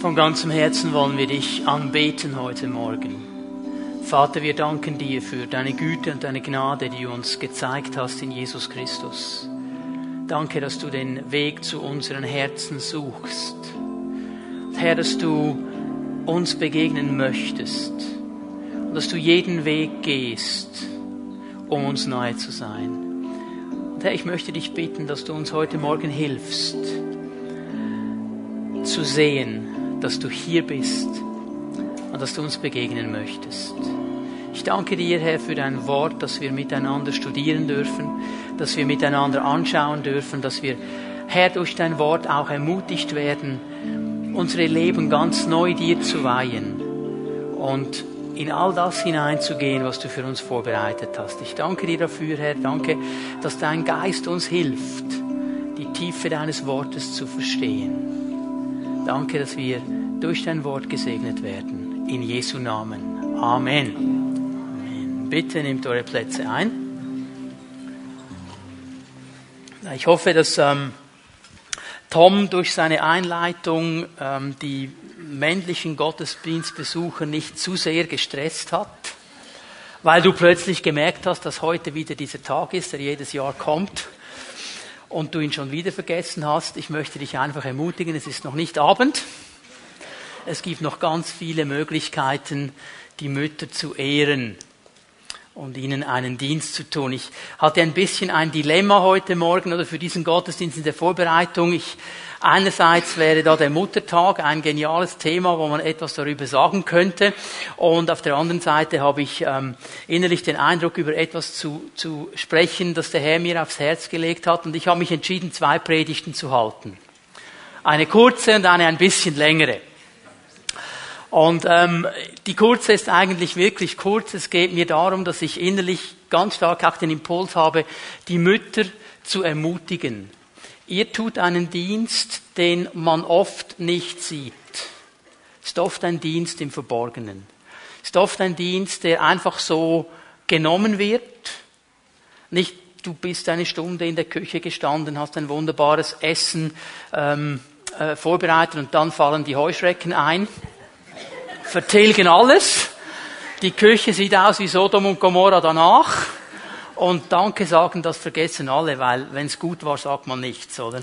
Von ganzem Herzen wollen wir dich anbeten heute Morgen. Vater, wir danken dir für deine Güte und deine Gnade, die du uns gezeigt hast in Jesus Christus. Danke, dass du den Weg zu unseren Herzen suchst. Herr, dass du uns begegnen möchtest und dass du jeden Weg gehst, um uns nahe zu sein. Und Herr, ich möchte dich bitten, dass du uns heute Morgen hilfst, zu sehen, dass du hier bist und dass du uns begegnen möchtest. Ich danke dir, Herr, für dein Wort, dass wir miteinander studieren dürfen, dass wir miteinander anschauen dürfen, dass wir, Herr, durch dein Wort auch ermutigt werden, unsere Leben ganz neu dir zu weihen und in all das hineinzugehen, was du für uns vorbereitet hast. Ich danke dir dafür, Herr. Danke, dass dein Geist uns hilft, die Tiefe deines Wortes zu verstehen. Danke, dass wir durch dein Wort gesegnet werden. In Jesu Namen. Amen. Amen. Bitte nehmt eure Plätze ein. Ich hoffe, dass ähm, Tom durch seine Einleitung ähm, die männlichen Gottesdienstbesucher nicht zu sehr gestresst hat, weil du plötzlich gemerkt hast, dass heute wieder dieser Tag ist, der jedes Jahr kommt und du ihn schon wieder vergessen hast. Ich möchte dich einfach ermutigen, es ist noch nicht Abend. Es gibt noch ganz viele Möglichkeiten, die Mütter zu ehren und ihnen einen Dienst zu tun. Ich hatte ein bisschen ein Dilemma heute Morgen oder für diesen Gottesdienst in der Vorbereitung. Ich, einerseits wäre da der Muttertag ein geniales Thema, wo man etwas darüber sagen könnte. Und auf der anderen Seite habe ich ähm, innerlich den Eindruck, über etwas zu, zu sprechen, das der Herr mir aufs Herz gelegt hat. Und ich habe mich entschieden, zwei Predigten zu halten. Eine kurze und eine ein bisschen längere. Und ähm, die kurze ist eigentlich wirklich kurz. Es geht mir darum, dass ich innerlich ganz stark auch den Impuls habe, die Mütter zu ermutigen. Ihr tut einen Dienst, den man oft nicht sieht. Ist oft ein Dienst im Verborgenen. Ist oft ein Dienst, der einfach so genommen wird. Nicht, du bist eine Stunde in der Küche gestanden, hast ein wunderbares Essen ähm, äh, vorbereitet und dann fallen die Heuschrecken ein vertilgen alles. Die Küche sieht aus wie Sodom und Gomorra danach. Und Danke sagen, das vergessen alle, weil wenn es gut war, sagt man nichts, oder?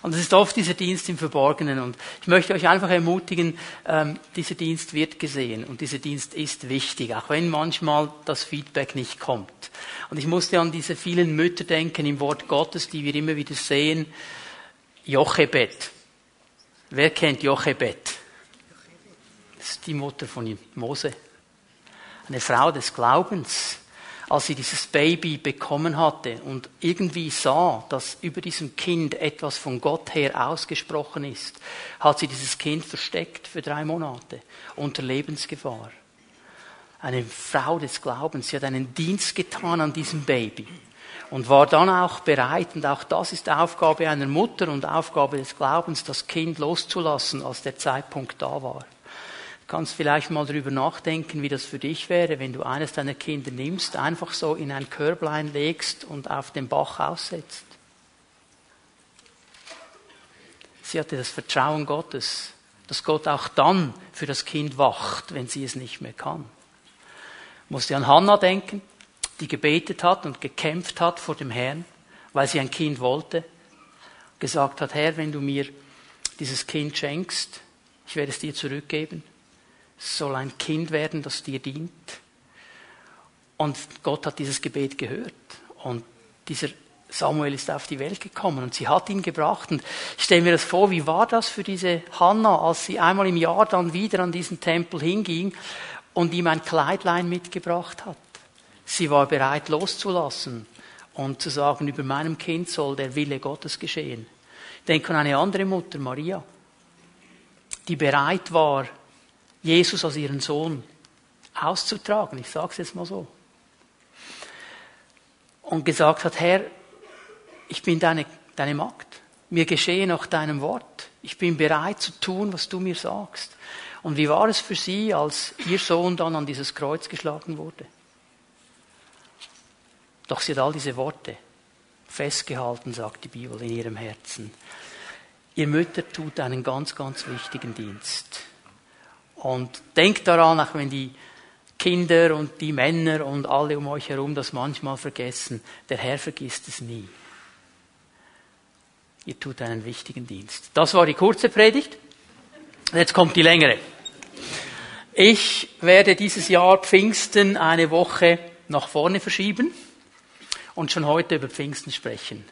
Und es ist oft dieser Dienst im Verborgenen. Und ich möchte euch einfach ermutigen, ähm, dieser Dienst wird gesehen und dieser Dienst ist wichtig, auch wenn manchmal das Feedback nicht kommt. Und ich musste an diese vielen Mütter denken im Wort Gottes, die wir immer wieder sehen. Jochebed. Wer kennt Jochebed? ist die Mutter von Mose. Eine Frau des Glaubens. Als sie dieses Baby bekommen hatte und irgendwie sah, dass über diesem Kind etwas von Gott her ausgesprochen ist, hat sie dieses Kind versteckt für drei Monate unter Lebensgefahr. Eine Frau des Glaubens, sie hat einen Dienst getan an diesem Baby und war dann auch bereit, und auch das ist Aufgabe einer Mutter und Aufgabe des Glaubens, das Kind loszulassen, als der Zeitpunkt da war kannst vielleicht mal darüber nachdenken, wie das für dich wäre, wenn du eines deiner Kinder nimmst, einfach so in ein Körblein legst und auf dem Bach aussetzt. Sie hatte das Vertrauen Gottes, dass Gott auch dann für das Kind wacht, wenn sie es nicht mehr kann. Musste an Hannah denken, die gebetet hat und gekämpft hat vor dem Herrn, weil sie ein Kind wollte, gesagt hat, Herr, wenn du mir dieses Kind schenkst, ich werde es dir zurückgeben soll ein Kind werden, das dir dient. Und Gott hat dieses Gebet gehört. Und dieser Samuel ist auf die Welt gekommen und sie hat ihn gebracht. Und ich stelle mir das vor, wie war das für diese Hannah, als sie einmal im Jahr dann wieder an diesen Tempel hinging und ihm ein Kleidlein mitgebracht hat. Sie war bereit loszulassen und zu sagen, über meinem Kind soll der Wille Gottes geschehen. Ich an eine andere Mutter, Maria, die bereit war, Jesus als ihren Sohn auszutragen. Ich sage es jetzt mal so. Und gesagt hat, Herr, ich bin deine, deine Magd. Mir geschehe nach deinem Wort. Ich bin bereit zu tun, was du mir sagst. Und wie war es für sie, als ihr Sohn dann an dieses Kreuz geschlagen wurde? Doch sie hat all diese Worte festgehalten, sagt die Bibel, in ihrem Herzen. Ihr Mütter tut einen ganz, ganz wichtigen Dienst. Und denkt daran, auch wenn die Kinder und die Männer und alle um euch herum das manchmal vergessen, der Herr vergisst es nie. Ihr tut einen wichtigen Dienst. Das war die kurze Predigt. Jetzt kommt die längere. Ich werde dieses Jahr Pfingsten eine Woche nach vorne verschieben und schon heute über Pfingsten sprechen.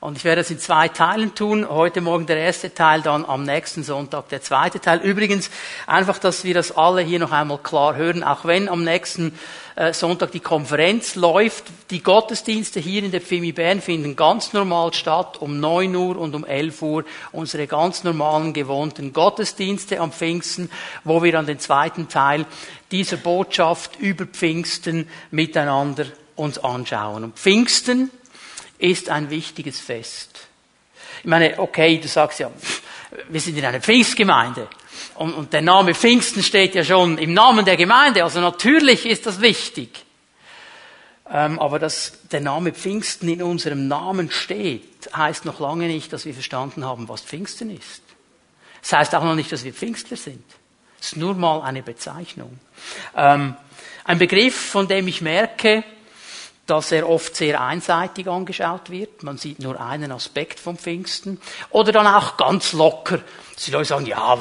Und ich werde das in zwei Teilen tun. Heute Morgen der erste Teil, dann am nächsten Sonntag der zweite Teil. Übrigens, einfach, dass wir das alle hier noch einmal klar hören, auch wenn am nächsten äh, Sonntag die Konferenz läuft, die Gottesdienste hier in der Pfimi Bern finden ganz normal statt, um 9 Uhr und um 11 Uhr, unsere ganz normalen, gewohnten Gottesdienste am Pfingsten, wo wir dann den zweiten Teil dieser Botschaft über Pfingsten miteinander uns anschauen. Und Pfingsten ist ein wichtiges Fest. Ich meine, okay, du sagst ja, wir sind in einer Pfingstgemeinde. Und, und der Name Pfingsten steht ja schon im Namen der Gemeinde. Also natürlich ist das wichtig. Ähm, aber dass der Name Pfingsten in unserem Namen steht, heißt noch lange nicht, dass wir verstanden haben, was Pfingsten ist. Das heißt auch noch nicht, dass wir Pfingstler sind. Es ist nur mal eine Bezeichnung. Ähm, ein Begriff, von dem ich merke, dass er oft sehr einseitig angeschaut wird. Man sieht nur einen Aspekt vom Pfingsten. Oder dann auch ganz locker. Die Leute sagen, ja,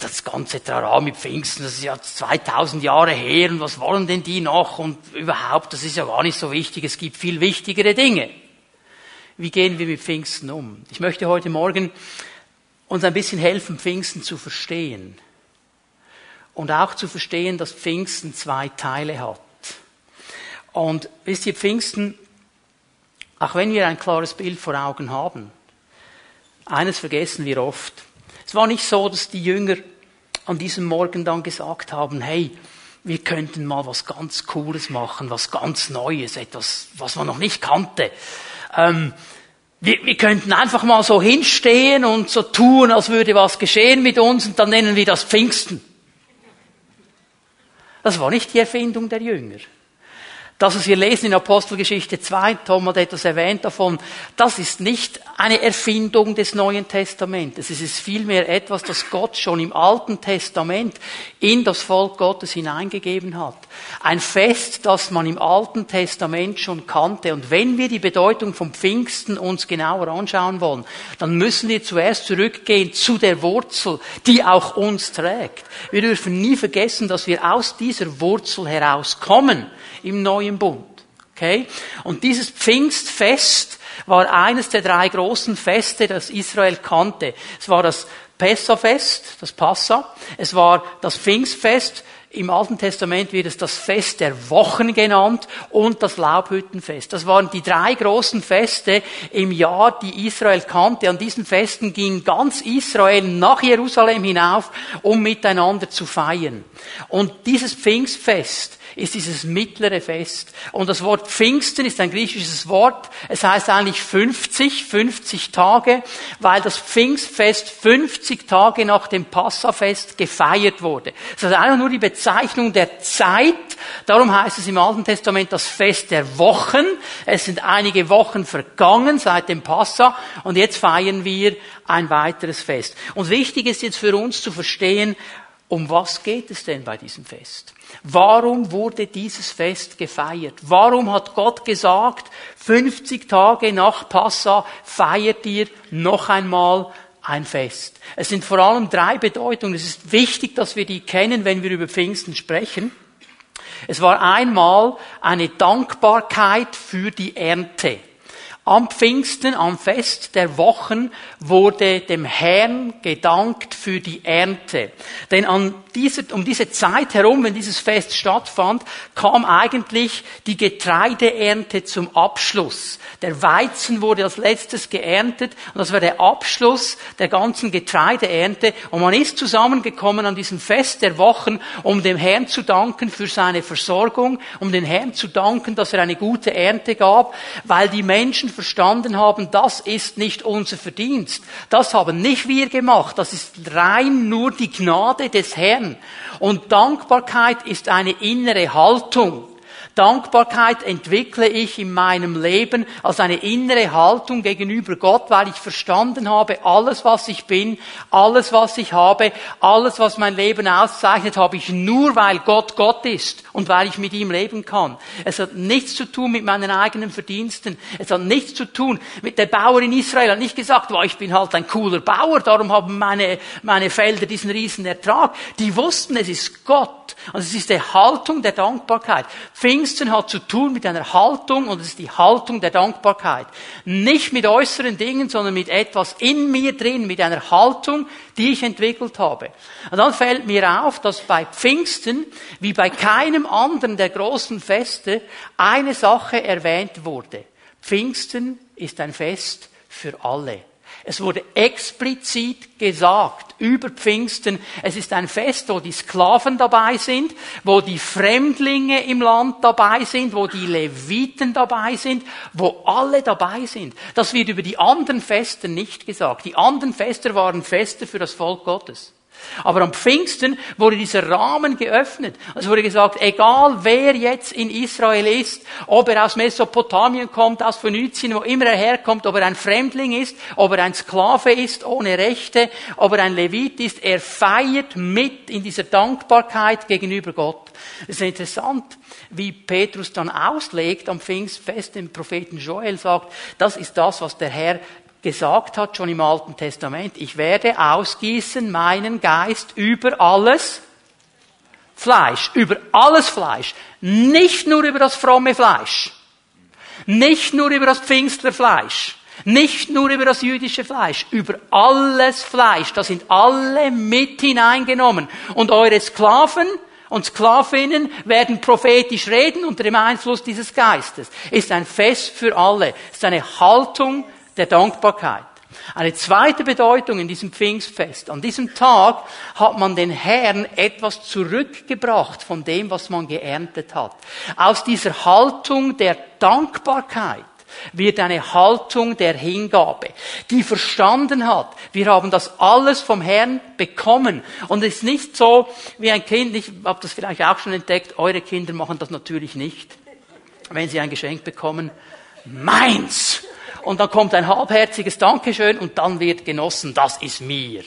das ganze Trara mit Pfingsten, das ist ja 2000 Jahre her und was wollen denn die noch und überhaupt, das ist ja gar nicht so wichtig, es gibt viel wichtigere Dinge. Wie gehen wir mit Pfingsten um? Ich möchte heute Morgen uns ein bisschen helfen, Pfingsten zu verstehen. Und auch zu verstehen, dass Pfingsten zwei Teile hat. Und wisst ihr, Pfingsten, auch wenn wir ein klares Bild vor Augen haben, eines vergessen wir oft. Es war nicht so, dass die Jünger an diesem Morgen dann gesagt haben, hey, wir könnten mal was ganz Cooles machen, was ganz Neues, etwas, was man noch nicht kannte. Ähm, wir, wir könnten einfach mal so hinstehen und so tun, als würde was geschehen mit uns und dann nennen wir das Pfingsten. Das war nicht die Erfindung der Jünger. Das, was wir lesen in Apostelgeschichte 2, Tom hat etwas erwähnt davon, das ist nicht eine Erfindung des Neuen Testamentes. Es ist vielmehr etwas, das Gott schon im Alten Testament in das Volk Gottes hineingegeben hat. Ein Fest, das man im Alten Testament schon kannte. Und wenn wir die Bedeutung vom Pfingsten uns genauer anschauen wollen, dann müssen wir zuerst zurückgehen zu der Wurzel, die auch uns trägt. Wir dürfen nie vergessen, dass wir aus dieser Wurzel herauskommen im neuen Bund. Okay? Und dieses Pfingstfest war eines der drei großen Feste, das Israel kannte. Es war das Pessafest, das Passa. Es war das Pfingstfest. Im Alten Testament wird es das Fest der Wochen genannt und das Laubhüttenfest. Das waren die drei großen Feste im Jahr, die Israel kannte. An diesen Festen ging ganz Israel nach Jerusalem hinauf, um miteinander zu feiern. Und dieses Pfingstfest ist dieses mittlere Fest. Und das Wort Pfingsten ist ein griechisches Wort. Es heißt eigentlich 50, 50 Tage, weil das Pfingstfest 50 Tage nach dem Passafest gefeiert wurde. Das ist einfach nur die Bezeichnung der Zeit. Darum heißt es im Alten Testament das Fest der Wochen. Es sind einige Wochen vergangen seit dem Passa und jetzt feiern wir ein weiteres Fest. Und wichtig ist jetzt für uns zu verstehen, um was geht es denn bei diesem Fest? Warum wurde dieses Fest gefeiert? Warum hat Gott gesagt, 50 Tage nach Passa feiert ihr noch einmal ein Fest? Es sind vor allem drei Bedeutungen. Es ist wichtig, dass wir die kennen, wenn wir über Pfingsten sprechen. Es war einmal eine Dankbarkeit für die Ernte. Am Pfingsten, am Fest der Wochen, wurde dem Herrn gedankt für die Ernte. Denn an diese, um diese Zeit herum, wenn dieses Fest stattfand, kam eigentlich die Getreideernte zum Abschluss. Der Weizen wurde als letztes geerntet und das war der Abschluss der ganzen Getreideernte. Und man ist zusammengekommen an diesem Fest der Wochen, um dem Herrn zu danken für seine Versorgung, um den Herrn zu danken, dass er eine gute Ernte gab, weil die Menschen verstanden haben, das ist nicht unser Verdienst. Das haben nicht wir gemacht. Das ist rein nur die Gnade des Herrn. Und Dankbarkeit ist eine innere Haltung. Dankbarkeit entwickle ich in meinem Leben als eine innere Haltung gegenüber Gott, weil ich verstanden habe, alles was ich bin, alles was ich habe, alles was mein Leben auszeichnet, habe ich nur, weil Gott Gott ist und weil ich mit ihm leben kann. Es hat nichts zu tun mit meinen eigenen Verdiensten. Es hat nichts zu tun mit der Bauer in Israel. hat nicht gesagt, ich bin halt ein cooler Bauer, darum haben meine, meine Felder diesen riesen Ertrag. Die wussten, es ist Gott. Und es ist die Haltung der Dankbarkeit. Pfingsten hat zu tun mit einer Haltung und es ist die Haltung der Dankbarkeit. Nicht mit äußeren Dingen, sondern mit etwas in mir drin, mit einer Haltung, die ich entwickelt habe. Und dann fällt mir auf, dass bei Pfingsten, wie bei keinem anderen der großen Feste, eine Sache erwähnt wurde. Pfingsten ist ein Fest für alle. Es wurde explizit gesagt über Pfingsten, es ist ein Fest, wo die Sklaven dabei sind, wo die Fremdlinge im Land dabei sind, wo die Leviten dabei sind, wo alle dabei sind. Das wird über die anderen Feste nicht gesagt. Die anderen Feste waren Feste für das Volk Gottes. Aber am Pfingsten wurde dieser Rahmen geöffnet. Es wurde gesagt, egal wer jetzt in Israel ist, ob er aus Mesopotamien kommt, aus Phönizien, wo immer er herkommt, ob er ein Fremdling ist, ob er ein Sklave ist ohne Rechte, ob er ein Levit ist, er feiert mit in dieser Dankbarkeit gegenüber Gott. Es ist interessant, wie Petrus dann auslegt am Pfingstfest, dem Propheten Joel sagt, das ist das, was der Herr gesagt hat, schon im Alten Testament, ich werde ausgießen meinen Geist über alles Fleisch, über alles Fleisch, nicht nur über das fromme Fleisch, nicht nur über das Pfingstlerfleisch, nicht nur über das jüdische Fleisch, über alles Fleisch, da sind alle mit hineingenommen. Und eure Sklaven und Sklavinnen werden prophetisch reden unter dem Einfluss dieses Geistes. Ist ein Fest für alle, ist eine Haltung der Dankbarkeit. Eine zweite Bedeutung in diesem Pfingstfest. An diesem Tag hat man den Herrn etwas zurückgebracht von dem, was man geerntet hat. Aus dieser Haltung der Dankbarkeit wird eine Haltung der Hingabe, die verstanden hat, wir haben das alles vom Herrn bekommen. Und es ist nicht so wie ein Kind, ich habe das vielleicht auch schon entdeckt, eure Kinder machen das natürlich nicht. Wenn sie ein Geschenk bekommen, meins und dann kommt ein halbherziges Dankeschön und dann wird genossen, das ist mir.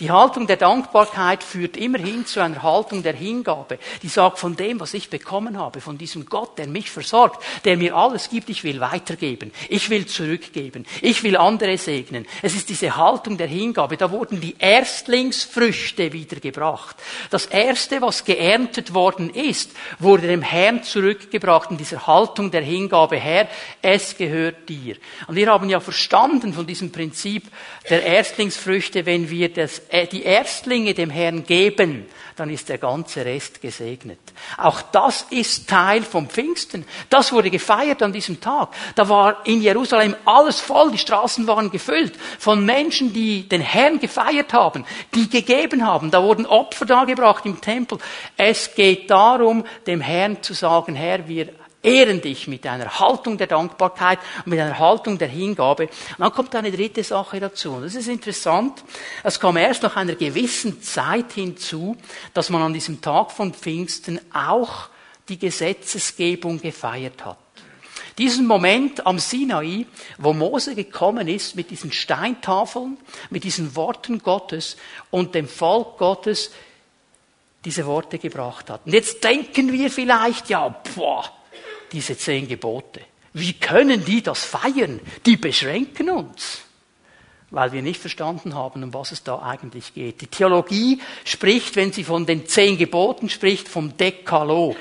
Die Haltung der Dankbarkeit führt immerhin zu einer Haltung der Hingabe, die sagt, von dem, was ich bekommen habe, von diesem Gott, der mich versorgt, der mir alles gibt, ich will weitergeben, ich will zurückgeben, ich will andere segnen. Es ist diese Haltung der Hingabe. Da wurden die Erstlingsfrüchte wiedergebracht. Das Erste, was geerntet worden ist, wurde dem Herrn zurückgebracht in dieser Haltung der Hingabe. Herr, es gehört dir. Und wir haben ja verstanden von diesem Prinzip der Erstlingsfrüchte, wenn wir das die Erstlinge dem Herrn geben, dann ist der ganze Rest gesegnet. Auch das ist Teil vom Pfingsten. Das wurde gefeiert an diesem Tag. Da war in Jerusalem alles voll, die Straßen waren gefüllt von Menschen, die den Herrn gefeiert haben, die gegeben haben. Da wurden Opfer dargebracht im Tempel. Es geht darum, dem Herrn zu sagen, Herr, wir ehren dich mit einer Haltung der Dankbarkeit und mit einer Haltung der Hingabe. Und dann kommt eine dritte Sache dazu. Und das ist interessant. Es kam erst nach einer gewissen Zeit hinzu, dass man an diesem Tag von Pfingsten auch die Gesetzesgebung gefeiert hat. Diesen Moment am Sinai, wo Mose gekommen ist mit diesen Steintafeln, mit diesen Worten Gottes und dem Volk Gottes diese Worte gebracht hat. Und jetzt denken wir vielleicht, ja, boah, diese zehn Gebote. Wie können die das feiern? Die beschränken uns, weil wir nicht verstanden haben, um was es da eigentlich geht. Die Theologie spricht, wenn sie von den zehn Geboten spricht, vom Dekalog.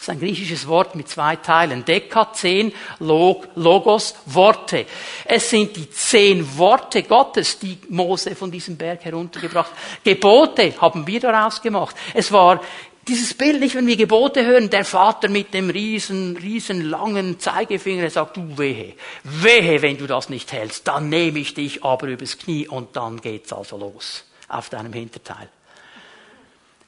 Das ist ein griechisches Wort mit zwei Teilen. Deka, zehn, Log, Logos, Worte. Es sind die zehn Worte Gottes, die Mose von diesem Berg heruntergebracht. Gebote haben wir daraus gemacht. Es war dieses Bild nicht, wenn wir Gebote hören, der Vater mit dem riesen, riesen langen Zeigefinger, er sagt, du wehe, wehe, wenn du das nicht hältst, dann nehme ich dich aber übers Knie und dann geht's also los auf deinem Hinterteil.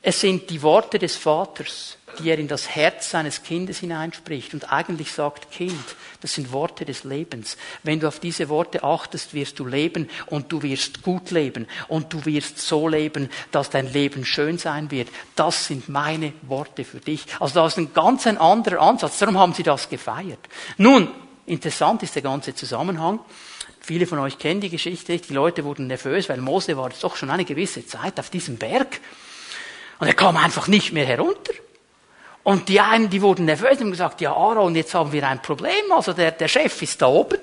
Es sind die Worte des Vaters, die er in das Herz seines Kindes hineinspricht und eigentlich sagt, Kind, Das sind Worte des Lebens. Wenn du auf diese Worte achtest, wirst du leben und du wirst gut leben und du wirst so leben, dass dein Leben schön sein wird. Das sind meine Worte für dich. Also da ist ein ganz ein anderer Ansatz. Darum haben sie das gefeiert. Nun, interessant ist der ganze Zusammenhang. Viele von euch kennen die Geschichte. Die Leute wurden nervös, weil Mose war doch schon eine gewisse Zeit auf diesem Berg. Und er kam einfach nicht mehr herunter. Und die einen, die wurden nervös und haben gesagt, ja Aaron, jetzt haben wir ein Problem. Also der, der Chef ist da oben.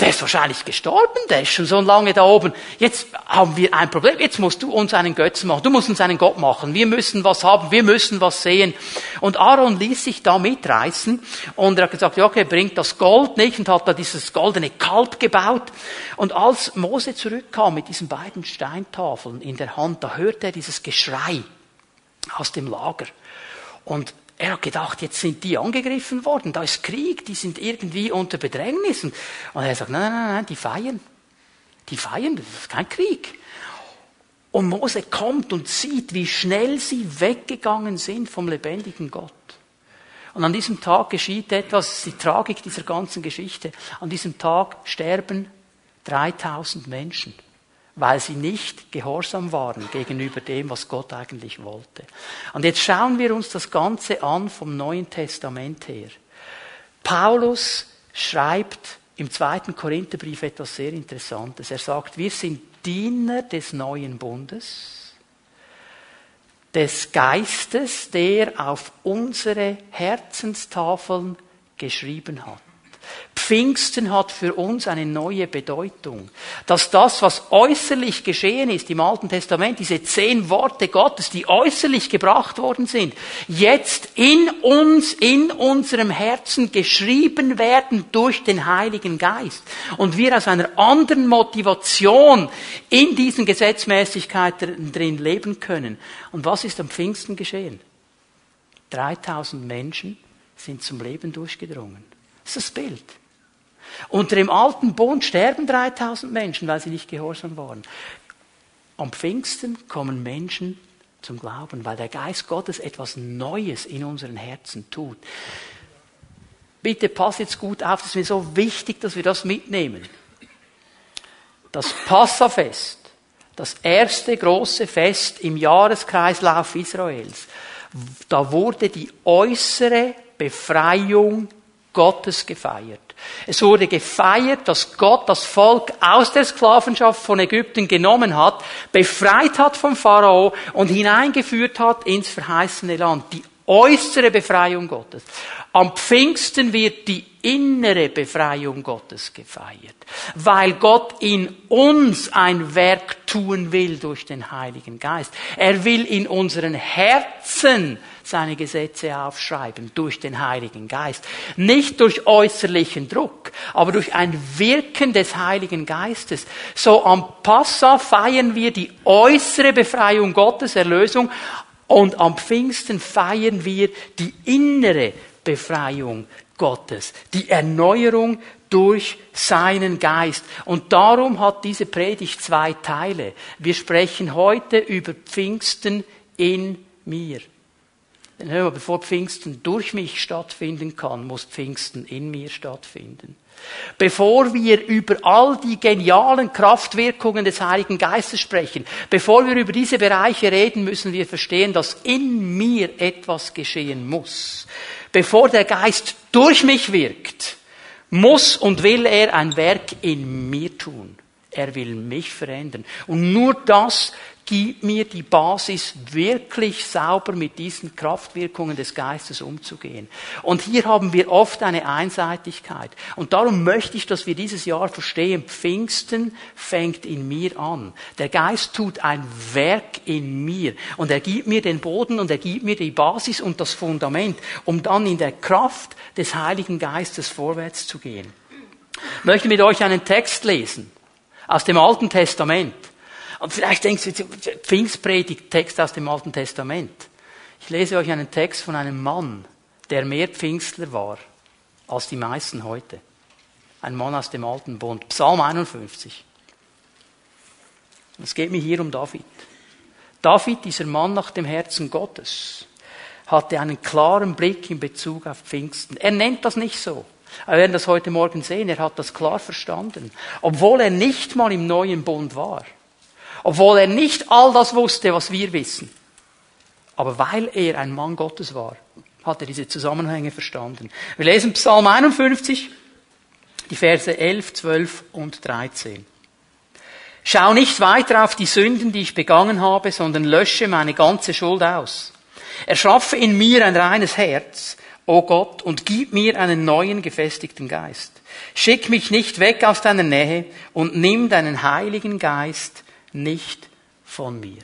Der ist wahrscheinlich gestorben, der ist schon so lange da oben. Jetzt haben wir ein Problem, jetzt musst du uns einen Götzen machen, du musst uns einen Gott machen, wir müssen was haben, wir müssen was sehen. Und Aaron ließ sich da mitreißen und er hat gesagt, ja, okay, bringt das Gold nicht und hat da dieses goldene Kalb gebaut. Und als Mose zurückkam mit diesen beiden Steintafeln in der Hand, da hörte er dieses Geschrei aus dem Lager. Und er hat gedacht, jetzt sind die angegriffen worden, da ist Krieg, die sind irgendwie unter Bedrängnis. Und er sagt, nein, nein, nein, die feiern. Die feiern, das ist kein Krieg. Und Mose kommt und sieht, wie schnell sie weggegangen sind vom lebendigen Gott. Und an diesem Tag geschieht etwas, die Tragik dieser ganzen Geschichte. An diesem Tag sterben 3000 Menschen weil sie nicht gehorsam waren gegenüber dem, was Gott eigentlich wollte. Und jetzt schauen wir uns das Ganze an vom Neuen Testament her. Paulus schreibt im zweiten Korintherbrief etwas sehr Interessantes. Er sagt, wir sind Diener des neuen Bundes, des Geistes, der auf unsere Herzenstafeln geschrieben hat. Pfingsten hat für uns eine neue Bedeutung. Dass das, was äußerlich geschehen ist im Alten Testament, diese zehn Worte Gottes, die äußerlich gebracht worden sind, jetzt in uns, in unserem Herzen geschrieben werden durch den Heiligen Geist. Und wir aus einer anderen Motivation in diesen Gesetzmäßigkeiten drin leben können. Und was ist am Pfingsten geschehen? 3000 Menschen sind zum Leben durchgedrungen. Das ist das Bild. Unter dem alten Bund sterben 3000 Menschen, weil sie nicht gehorsam waren. Am Pfingsten kommen Menschen zum Glauben, weil der Geist Gottes etwas Neues in unseren Herzen tut. Bitte pass jetzt gut auf, es ist mir so wichtig, dass wir das mitnehmen. Das Passafest, das erste große Fest im Jahreskreislauf Israels, da wurde die äußere Befreiung Gottes gefeiert. Es wurde gefeiert, dass Gott das Volk aus der Sklavenschaft von Ägypten genommen hat, befreit hat vom Pharao und hineingeführt hat ins verheißene Land. Die äußere Befreiung Gottes. Am Pfingsten wird die innere Befreiung Gottes gefeiert, weil Gott in uns ein Werk tun will durch den Heiligen Geist. Er will in unseren Herzen seine Gesetze aufschreiben durch den Heiligen Geist. Nicht durch äußerlichen Druck, aber durch ein Wirken des Heiligen Geistes. So am Passa feiern wir die äußere Befreiung Gottes, Erlösung, und am Pfingsten feiern wir die innere Befreiung Gottes, die Erneuerung durch seinen Geist. Und darum hat diese Predigt zwei Teile. Wir sprechen heute über Pfingsten in mir. Denn hör mal, bevor Pfingsten durch mich stattfinden kann, muss Pfingsten in mir stattfinden. Bevor wir über all die genialen Kraftwirkungen des Heiligen Geistes sprechen, bevor wir über diese Bereiche reden, müssen wir verstehen, dass in mir etwas geschehen muss. Bevor der Geist durch mich wirkt, muss und will er ein Werk in mir tun. Er will mich verändern. Und nur das gib mir die Basis, wirklich sauber mit diesen Kraftwirkungen des Geistes umzugehen. Und hier haben wir oft eine Einseitigkeit. Und darum möchte ich, dass wir dieses Jahr verstehen, Pfingsten fängt in mir an. Der Geist tut ein Werk in mir. Und er gibt mir den Boden und er gibt mir die Basis und das Fundament, um dann in der Kraft des Heiligen Geistes vorwärts zu gehen. Ich möchte mit euch einen Text lesen aus dem Alten Testament. Und vielleicht denkst du, Pfingstpredigt, Text aus dem Alten Testament. Ich lese euch einen Text von einem Mann, der mehr Pfingstler war als die meisten heute. Ein Mann aus dem Alten Bund. Psalm 51. Es geht mir hier um David. David, dieser Mann nach dem Herzen Gottes, hatte einen klaren Blick in Bezug auf Pfingsten. Er nennt das nicht so. Wir werden das heute Morgen sehen. Er hat das klar verstanden. Obwohl er nicht mal im neuen Bund war. Obwohl er nicht all das wusste, was wir wissen. Aber weil er ein Mann Gottes war, hat er diese Zusammenhänge verstanden. Wir lesen Psalm 51, die Verse 11, 12 und 13. Schau nicht weiter auf die Sünden, die ich begangen habe, sondern lösche meine ganze Schuld aus. Erschaffe in mir ein reines Herz, o Gott, und gib mir einen neuen gefestigten Geist. Schick mich nicht weg aus deiner Nähe und nimm deinen heiligen Geist nicht von mir.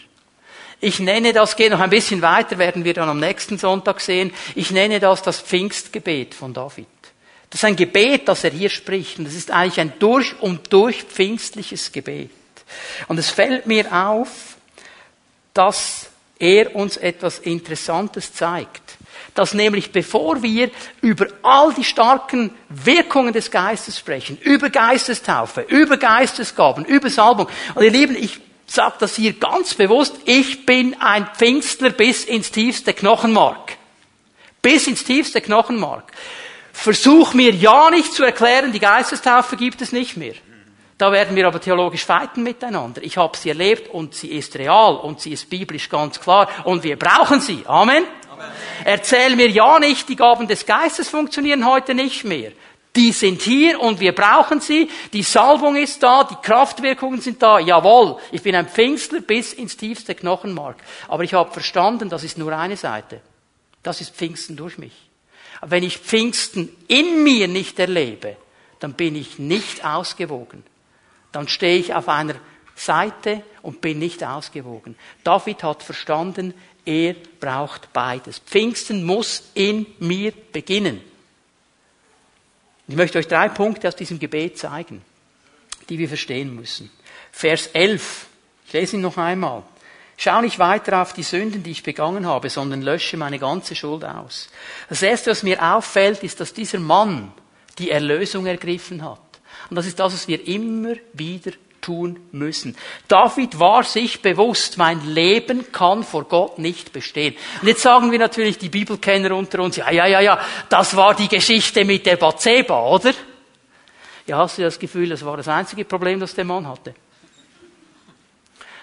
Ich nenne das, geht noch ein bisschen weiter, werden wir dann am nächsten Sonntag sehen, ich nenne das das Pfingstgebet von David. Das ist ein Gebet, das er hier spricht, und das ist eigentlich ein durch und durch pfingstliches Gebet. Und es fällt mir auf, dass er uns etwas Interessantes zeigt. Dass nämlich bevor wir über all die starken Wirkungen des Geistes sprechen, über Geistestaufe, über Geistesgaben, über Salbung, und ihr Lieben, ich sage das hier ganz bewusst, ich bin ein Pfingstler bis ins tiefste Knochenmark. Bis ins tiefste Knochenmark. Versuch mir ja nicht zu erklären, die Geistestaufe gibt es nicht mehr. Da werden wir aber theologisch feiten miteinander. Ich habe sie erlebt und sie ist real und sie ist biblisch ganz klar und wir brauchen sie. Amen. Erzähl mir ja nicht, die Gaben des Geistes funktionieren heute nicht mehr. Die sind hier und wir brauchen sie. Die Salbung ist da, die Kraftwirkungen sind da. Jawohl, ich bin ein Pfingstler bis ins tiefste Knochenmark. Aber ich habe verstanden, das ist nur eine Seite. Das ist Pfingsten durch mich. wenn ich Pfingsten in mir nicht erlebe, dann bin ich nicht ausgewogen dann stehe ich auf einer Seite und bin nicht ausgewogen. David hat verstanden, er braucht beides. Pfingsten muss in mir beginnen. Ich möchte euch drei Punkte aus diesem Gebet zeigen, die wir verstehen müssen. Vers 11. Ich lese ihn noch einmal. Schau nicht weiter auf die Sünden, die ich begangen habe, sondern lösche meine ganze Schuld aus. Das erste, was mir auffällt, ist, dass dieser Mann die Erlösung ergriffen hat. Und das ist das, was wir immer wieder tun müssen. David war sich bewusst, mein Leben kann vor Gott nicht bestehen. Und jetzt sagen wir natürlich die Bibelkenner unter uns, ja, ja, ja, ja, das war die Geschichte mit der Bathseba, oder? Ja, hast du das Gefühl, das war das einzige Problem, das der Mann hatte?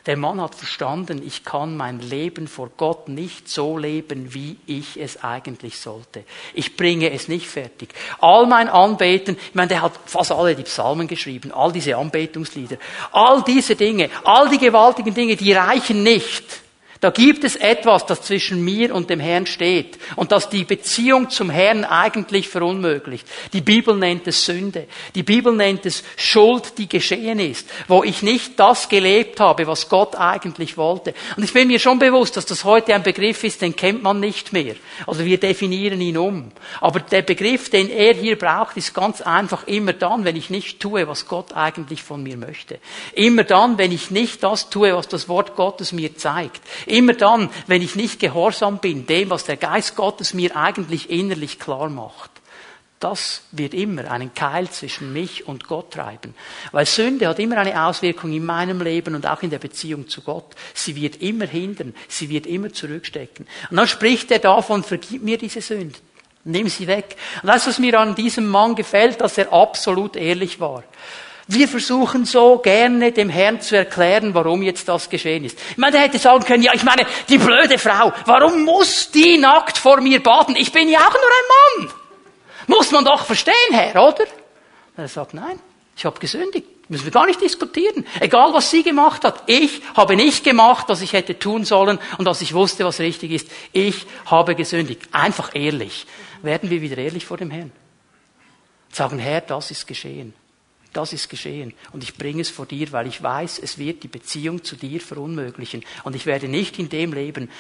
Der Mann hat verstanden, ich kann mein Leben vor Gott nicht so leben, wie ich es eigentlich sollte. Ich bringe es nicht fertig. All mein Anbeten, ich meine, der hat fast alle die Psalmen geschrieben, all diese Anbetungslieder, all diese Dinge, all die gewaltigen Dinge, die reichen nicht da gibt es etwas, das zwischen mir und dem Herrn steht und das die Beziehung zum Herrn eigentlich verunmöglicht. Die Bibel nennt es Sünde. Die Bibel nennt es Schuld, die geschehen ist, wo ich nicht das gelebt habe, was Gott eigentlich wollte. Und ich bin mir schon bewusst, dass das heute ein Begriff ist, den kennt man nicht mehr. Also wir definieren ihn um. Aber der Begriff, den er hier braucht, ist ganz einfach immer dann, wenn ich nicht tue, was Gott eigentlich von mir möchte. Immer dann, wenn ich nicht das tue, was das Wort Gottes mir zeigt. Immer dann, wenn ich nicht gehorsam bin, dem, was der Geist Gottes mir eigentlich innerlich klar macht. Das wird immer einen Keil zwischen mich und Gott treiben. Weil Sünde hat immer eine Auswirkung in meinem Leben und auch in der Beziehung zu Gott. Sie wird immer hindern, sie wird immer zurückstecken. Und dann spricht er davon, vergib mir diese Sünden. Nimm sie weg. Und das, was mir an diesem Mann gefällt, dass er absolut ehrlich war. Wir versuchen so gerne dem Herrn zu erklären, warum jetzt das geschehen ist. Ich meine, der hätte sagen können, ja, ich meine, die blöde Frau, warum muss die nackt vor mir baden? Ich bin ja auch nur ein Mann. Muss man doch verstehen, Herr, oder? Er sagt, nein, ich habe gesündigt. Müssen wir gar nicht diskutieren. Egal, was sie gemacht hat. Ich habe nicht gemacht, was ich hätte tun sollen und was ich wusste, was richtig ist. Ich habe gesündigt. Einfach ehrlich. Werden wir wieder ehrlich vor dem Herrn? Sagen, Herr, das ist geschehen. Das ist geschehen. Und ich bringe es vor dir, weil ich weiß, es wird die Beziehung zu dir verunmöglichen. Und ich werde nicht in dem leben,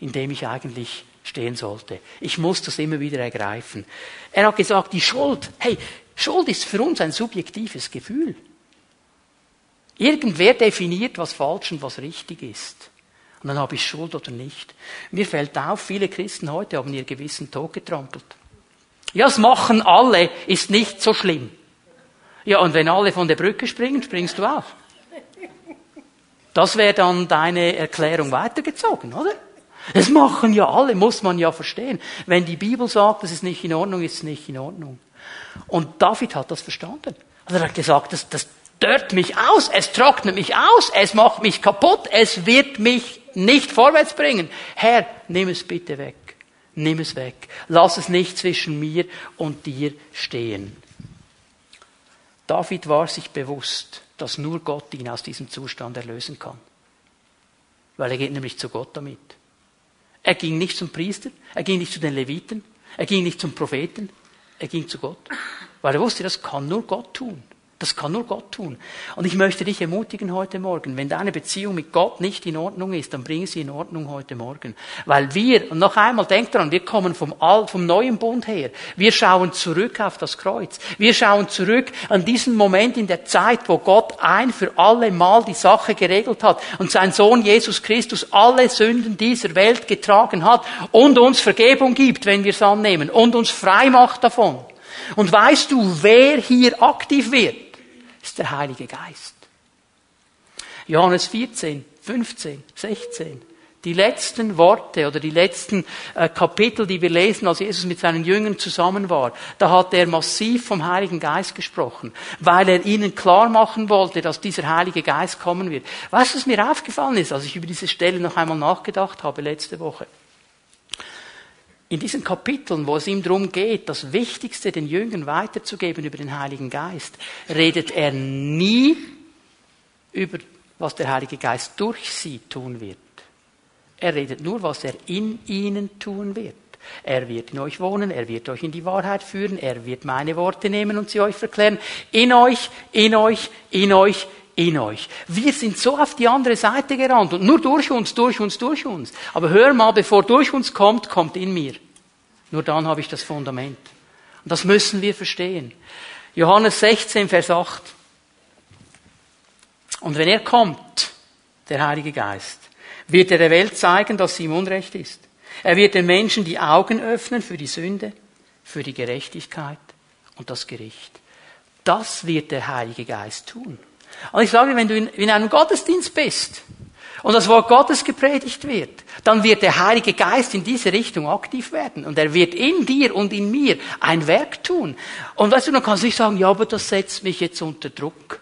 in dem ich eigentlich stehen sollte. Ich muss das immer wieder ergreifen. Er hat gesagt, die Schuld, hey, Schuld ist für uns ein subjektives Gefühl. Irgendwer definiert, was falsch und was richtig ist. Und dann habe ich Schuld oder nicht. Mir fällt auf, viele Christen heute haben ihr Gewissen totgetrampelt. Ja, das machen alle, ist nicht so schlimm. Ja, und wenn alle von der Brücke springen, springst du auch. Das wäre dann deine Erklärung weitergezogen, oder? Das machen ja alle, muss man ja verstehen. Wenn die Bibel sagt, das ist nicht in Ordnung, ist es nicht in Ordnung. Und David hat das verstanden. Also er hat gesagt, das, das dört mich aus, es trocknet mich aus, es macht mich kaputt, es wird mich nicht vorwärts bringen. Herr, nimm es bitte weg. Nimm es weg. Lass es nicht zwischen mir und dir stehen. David war sich bewusst, dass nur Gott ihn aus diesem Zustand erlösen kann. Weil er geht nämlich zu Gott damit. Er ging nicht zum Priester, er ging nicht zu den Leviten, er ging nicht zum Propheten, er ging zu Gott. Weil er wusste, das kann nur Gott tun. Das kann nur Gott tun. Und ich möchte dich ermutigen heute Morgen, wenn deine Beziehung mit Gott nicht in Ordnung ist, dann bring sie in Ordnung heute Morgen. Weil wir, und noch einmal, denk daran, wir kommen vom, Alt, vom neuen Bund her. Wir schauen zurück auf das Kreuz. Wir schauen zurück an diesen Moment in der Zeit, wo Gott ein für alle Mal die Sache geregelt hat und sein Sohn Jesus Christus alle Sünden dieser Welt getragen hat und uns Vergebung gibt, wenn wir es annehmen und uns frei macht davon. Und weißt du, wer hier aktiv wird? Ist der Heilige Geist. Johannes 14, 15, 16. Die letzten Worte oder die letzten äh, Kapitel, die wir lesen, als Jesus mit seinen Jüngern zusammen war, da hat er massiv vom Heiligen Geist gesprochen, weil er ihnen klar machen wollte, dass dieser Heilige Geist kommen wird. Weißt du, was mir aufgefallen ist, als ich über diese Stelle noch einmal nachgedacht habe letzte Woche? In diesen Kapiteln, wo es ihm darum geht, das Wichtigste den Jüngern weiterzugeben über den Heiligen Geist, redet er nie über, was der Heilige Geist durch sie tun wird. Er redet nur, was er in ihnen tun wird. Er wird in euch wohnen, er wird euch in die Wahrheit führen, er wird meine Worte nehmen und sie euch verklären. In euch, in euch, in euch, in euch. Wir sind so auf die andere Seite gerannt und nur durch uns, durch uns, durch uns. Aber hör mal, bevor durch uns kommt, kommt in mir. Nur dann habe ich das Fundament. Und das müssen wir verstehen. Johannes 16, Vers 8. Und wenn er kommt, der Heilige Geist, wird er der Welt zeigen, dass sie ihm Unrecht ist. Er wird den Menschen die Augen öffnen für die Sünde, für die Gerechtigkeit und das Gericht. Das wird der Heilige Geist tun. Und ich sage, wenn du in, einem Gottesdienst bist und das Wort Gottes gepredigt wird, dann wird der Heilige Geist in diese Richtung aktiv werden. Und er wird in dir und in mir ein Werk tun. Und weißt du, dann kannst du nicht sagen, ja, aber das setzt mich jetzt unter Druck.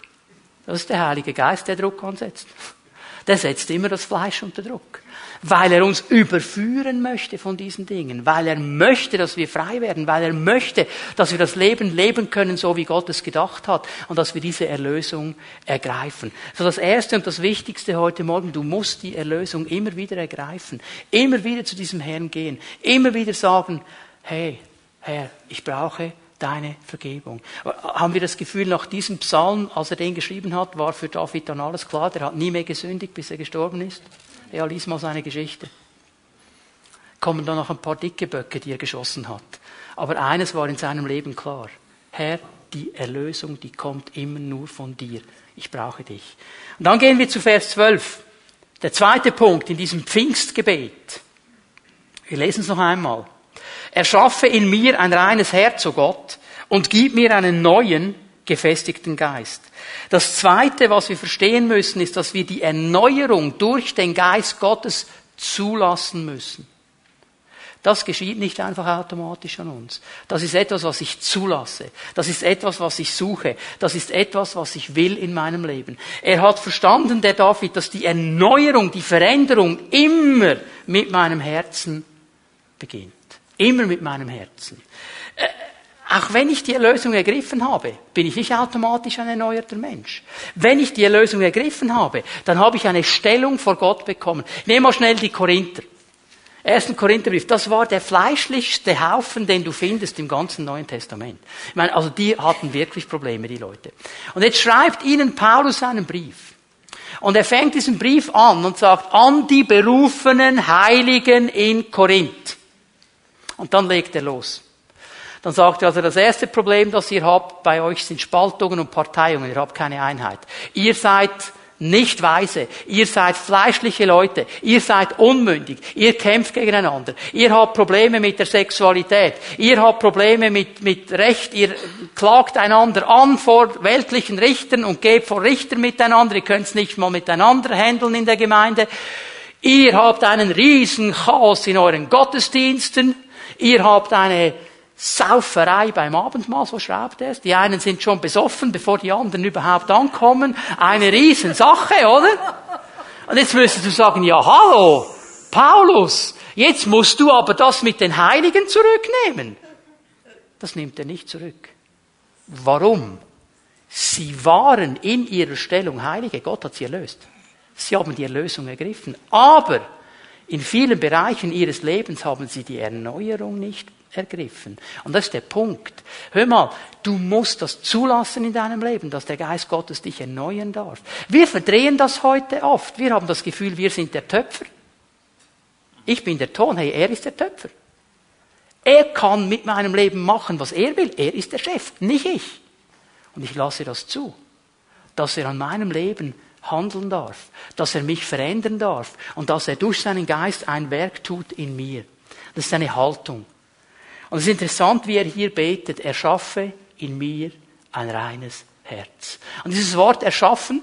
Das ist der Heilige Geist, der Druck ansetzt. Der setzt immer das Fleisch unter Druck weil er uns überführen möchte von diesen Dingen, weil er möchte, dass wir frei werden, weil er möchte, dass wir das Leben leben können, so wie Gott es gedacht hat und dass wir diese Erlösung ergreifen. So das Erste und das Wichtigste heute Morgen, du musst die Erlösung immer wieder ergreifen, immer wieder zu diesem Herrn gehen, immer wieder sagen, hey, Herr, ich brauche deine Vergebung. Haben wir das Gefühl, nach diesem Psalm, als er den geschrieben hat, war für David dann alles klar, der hat nie mehr gesündigt, bis er gestorben ist? Ja, lies mal seine Geschichte. Kommen dann noch ein paar dicke Böcke, die er geschossen hat. Aber eines war in seinem Leben klar. Herr, die Erlösung, die kommt immer nur von dir. Ich brauche dich. Und dann gehen wir zu Vers 12. Der zweite Punkt in diesem Pfingstgebet. Wir lesen es noch einmal. Erschaffe in mir ein reines Herz, o oh Gott, und gib mir einen neuen, gefestigten Geist. Das Zweite, was wir verstehen müssen, ist, dass wir die Erneuerung durch den Geist Gottes zulassen müssen. Das geschieht nicht einfach automatisch an uns. Das ist etwas, was ich zulasse. Das ist etwas, was ich suche. Das ist etwas, was ich will in meinem Leben. Er hat verstanden, der David, dass die Erneuerung, die Veränderung immer mit meinem Herzen beginnt. Immer mit meinem Herzen. Auch wenn ich die Erlösung ergriffen habe, bin ich nicht automatisch ein erneuerter Mensch. Wenn ich die Erlösung ergriffen habe, dann habe ich eine Stellung vor Gott bekommen. Nehmen wir schnell die Korinther. Ersten Korintherbrief, das war der fleischlichste Haufen, den du findest im ganzen Neuen Testament. Ich meine, also die hatten wirklich Probleme, die Leute. Und jetzt schreibt ihnen Paulus einen Brief. Und er fängt diesen Brief an und sagt, an die berufenen Heiligen in Korinth. Und dann legt er los. Dann sagt er also, das erste Problem, das ihr habt bei euch sind Spaltungen und Parteiungen. Ihr habt keine Einheit. Ihr seid nicht weise. Ihr seid fleischliche Leute. Ihr seid unmündig. Ihr kämpft gegeneinander. Ihr habt Probleme mit der Sexualität. Ihr habt Probleme mit, mit Recht. Ihr klagt einander an vor weltlichen Richtern und geht vor Richtern miteinander. Ihr könnt es nicht mal miteinander handeln in der Gemeinde. Ihr habt einen riesen Chaos in euren Gottesdiensten. Ihr habt eine Sauferei beim Abendmahl, so schreibt er es. Die einen sind schon besoffen, bevor die anderen überhaupt ankommen. Eine Riesensache, oder? Und jetzt müsstest du sagen, ja, hallo, Paulus, jetzt musst du aber das mit den Heiligen zurücknehmen. Das nimmt er nicht zurück. Warum? Sie waren in ihrer Stellung Heilige. Gott hat sie erlöst. Sie haben die Erlösung ergriffen. Aber in vielen Bereichen ihres Lebens haben sie die Erneuerung nicht ergriffen. Und das ist der Punkt. Hör mal, du musst das zulassen in deinem Leben, dass der Geist Gottes dich erneuern darf. Wir verdrehen das heute oft. Wir haben das Gefühl, wir sind der Töpfer. Ich bin der Ton, hey, er ist der Töpfer. Er kann mit meinem Leben machen, was er will. Er ist der Chef, nicht ich. Und ich lasse das zu, dass er an meinem Leben handeln darf, dass er mich verändern darf und dass er durch seinen Geist ein Werk tut in mir. Das ist eine Haltung. Und es ist interessant, wie er hier betet, er schaffe in mir ein reines Herz. Und dieses Wort erschaffen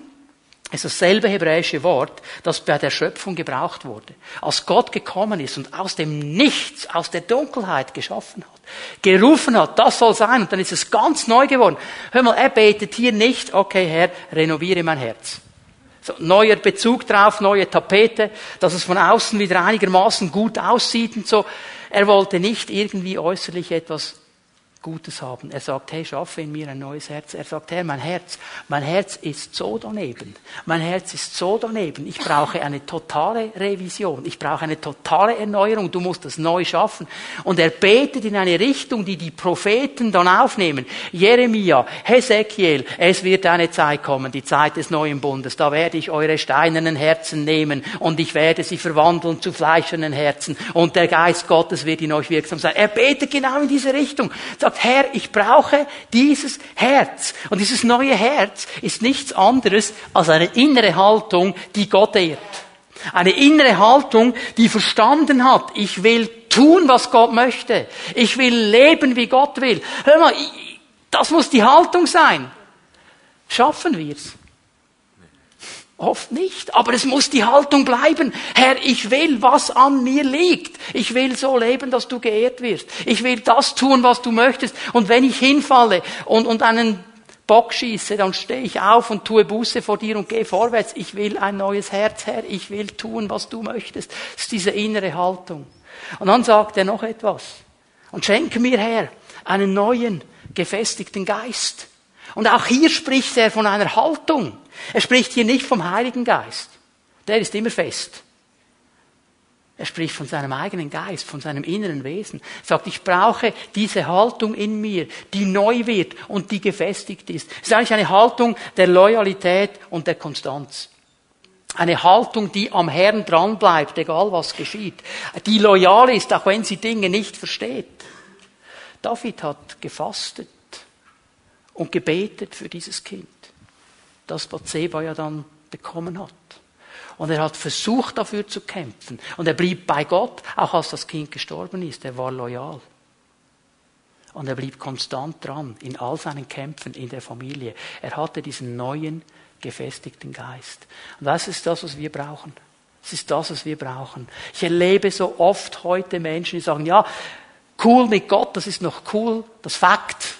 ist dasselbe hebräische Wort, das bei der Schöpfung gebraucht wurde. Als Gott gekommen ist und aus dem Nichts, aus der Dunkelheit geschaffen hat, gerufen hat, das soll sein, und dann ist es ganz neu geworden. Hör mal, er betet hier nicht, okay Herr, renoviere mein Herz. So, neuer Bezug drauf, neue Tapete, dass es von außen wieder einigermaßen gut aussieht und so. Er wollte nicht irgendwie äußerlich etwas Gutes haben. Er sagt, hey, schaffe in mir ein neues Herz. Er sagt, Herr, mein Herz, mein Herz ist so daneben. Mein Herz ist so daneben. Ich brauche eine totale Revision. Ich brauche eine totale Erneuerung. Du musst das neu schaffen. Und er betet in eine Richtung, die die Propheten dann aufnehmen. Jeremia, Hesekiel, es wird eine Zeit kommen, die Zeit des neuen Bundes. Da werde ich eure steinernen Herzen nehmen und ich werde sie verwandeln zu fleischernen Herzen. Und der Geist Gottes wird in euch wirksam sein. Er betet genau in diese Richtung sagt, Herr, ich brauche dieses Herz. Und dieses neue Herz ist nichts anderes als eine innere Haltung, die Gott ehrt. Eine innere Haltung, die verstanden hat, ich will tun, was Gott möchte. Ich will leben, wie Gott will. Hör mal, das muss die Haltung sein. Schaffen wir's? Oft nicht. Aber es muss die Haltung bleiben. Herr, ich will, was an mir liegt. Ich will so leben, dass du geehrt wirst. Ich will das tun, was du möchtest. Und wenn ich hinfalle und, und einen Bock schieße, dann stehe ich auf und tue Buße vor dir und gehe vorwärts. Ich will ein neues Herz, Herr. Ich will tun, was du möchtest. Das ist diese innere Haltung. Und dann sagt er noch etwas. Und schenke mir, Herr, einen neuen, gefestigten Geist. Und auch hier spricht er von einer Haltung. Er spricht hier nicht vom Heiligen Geist. Der ist immer fest. Er spricht von seinem eigenen Geist, von seinem inneren Wesen. Er sagt, ich brauche diese Haltung in mir, die neu wird und die gefestigt ist. Es ist eigentlich eine Haltung der Loyalität und der Konstanz. Eine Haltung, die am Herrn dranbleibt, egal was geschieht. Die loyal ist, auch wenn sie Dinge nicht versteht. David hat gefastet und gebetet für dieses Kind das Bathseba ja dann bekommen hat. Und er hat versucht, dafür zu kämpfen. Und er blieb bei Gott, auch als das Kind gestorben ist. Er war loyal. Und er blieb konstant dran in all seinen Kämpfen in der Familie. Er hatte diesen neuen, gefestigten Geist. Und das ist das, was wir brauchen. Das ist das, was wir brauchen. Ich erlebe so oft heute Menschen, die sagen, ja, cool mit Gott, das ist noch cool, das Fakt.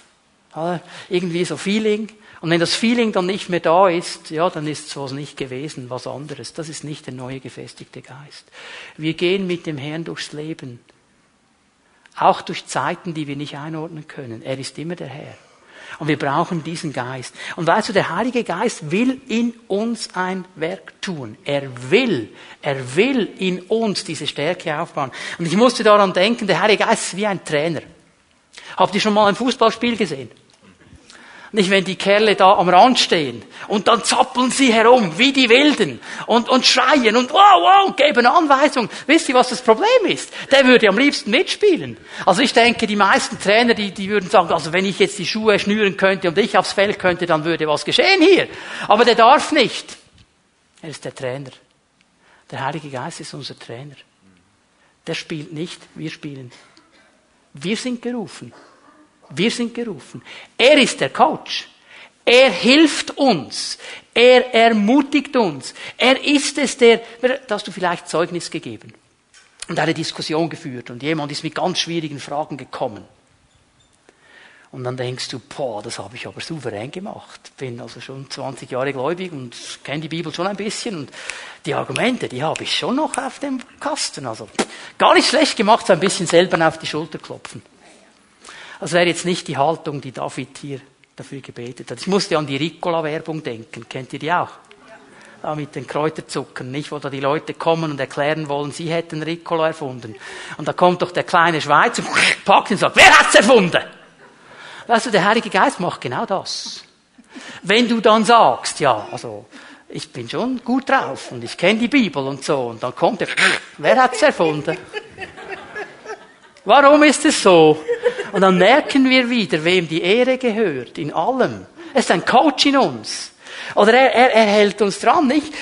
Irgendwie so Feeling. Und wenn das Feeling dann nicht mehr da ist, ja, dann ist es was nicht gewesen, was anderes. Das ist nicht der neue gefestigte Geist. Wir gehen mit dem Herrn durchs Leben. Auch durch Zeiten, die wir nicht einordnen können. Er ist immer der Herr. Und wir brauchen diesen Geist. Und weißt du, der Heilige Geist will in uns ein Werk tun. Er will, er will in uns diese Stärke aufbauen. Und ich musste daran denken, der Heilige Geist ist wie ein Trainer. Habt ihr schon mal ein Fußballspiel gesehen? Nicht, wenn die Kerle da am Rand stehen und dann zappeln sie herum wie die Wilden und, und schreien und wow, wow, geben Anweisungen. Wisst ihr, was das Problem ist? Der würde am liebsten mitspielen. Also ich denke, die meisten Trainer, die, die würden sagen, also wenn ich jetzt die Schuhe schnüren könnte und ich aufs Feld könnte, dann würde was geschehen hier. Aber der darf nicht. Er ist der Trainer. Der Heilige Geist ist unser Trainer. Der spielt nicht, wir spielen. Wir sind gerufen. Wir sind gerufen. Er ist der Coach. Er hilft uns. Er ermutigt uns. Er ist es, der, da hast du vielleicht Zeugnis gegeben und eine Diskussion geführt und jemand ist mit ganz schwierigen Fragen gekommen. Und dann denkst du, boah, das habe ich aber souverän gemacht. Bin also schon 20 Jahre gläubig und kenne die Bibel schon ein bisschen und die Argumente, die habe ich schon noch auf dem Kasten. Also gar nicht schlecht gemacht, so ein bisschen selber auf die Schulter klopfen. Das wäre jetzt nicht die Haltung, die David hier dafür gebetet hat. Ich musste an die Ricola-Werbung denken. Kennt ihr die auch? Ja, mit den Kräuterzuckern, nicht? Wo da die Leute kommen und erklären wollen, sie hätten Ricola erfunden. Und da kommt doch der kleine Schweizer, packt ihn und sagt, wer hat's erfunden? Weißt du, der Heilige Geist macht genau das. Wenn du dann sagst, ja, also, ich bin schon gut drauf und ich kenne die Bibel und so, und dann kommt er, wer hat's erfunden? Warum ist es so? Und dann merken wir wieder, wem die Ehre gehört, in allem. Es ist ein Coach in uns. Oder er, er, er hält uns dran, nicht?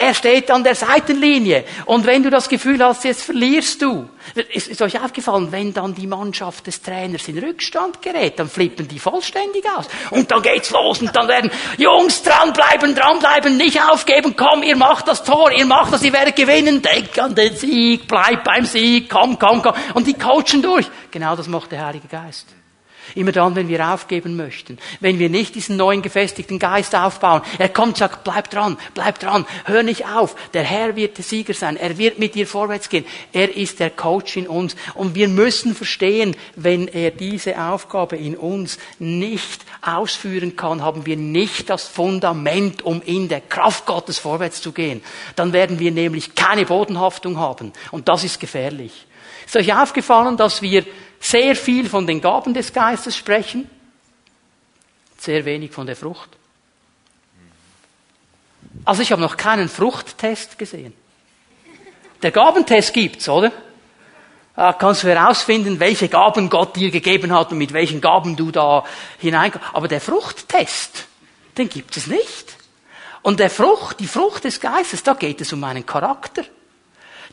Er steht an der Seitenlinie. Und wenn du das Gefühl hast, jetzt verlierst du. Ist, ist euch aufgefallen, wenn dann die Mannschaft des Trainers in Rückstand gerät, dann flippen die vollständig aus. Und dann geht's los und dann werden, Jungs, dranbleiben, dranbleiben, nicht aufgeben, komm, ihr macht das Tor, ihr macht das, ihr werdet gewinnen, denk an den Sieg, bleib beim Sieg, komm, komm, komm. Und die coachen durch. Genau das macht der Heilige Geist. Immer dann, wenn wir aufgeben möchten, wenn wir nicht diesen neuen gefestigten Geist aufbauen. Er kommt sagt, bleib dran, bleib dran, hör nicht auf. Der Herr wird der Sieger sein. Er wird mit dir vorwärts gehen. Er ist der Coach in uns. Und wir müssen verstehen, wenn er diese Aufgabe in uns nicht ausführen kann, haben wir nicht das Fundament, um in der Kraft Gottes vorwärts zu gehen. Dann werden wir nämlich keine Bodenhaftung haben. Und das ist gefährlich. Ist euch aufgefallen, dass wir sehr viel von den Gaben des Geistes sprechen, sehr wenig von der Frucht. Also ich habe noch keinen Fruchttest gesehen. Der Gabentest gibt's, oder? Da kannst du herausfinden, welche Gaben Gott dir gegeben hat und mit welchen Gaben du da hineinkommst. Aber der Fruchttest, den gibt es nicht. Und der Frucht, die Frucht des Geistes, da geht es um meinen Charakter.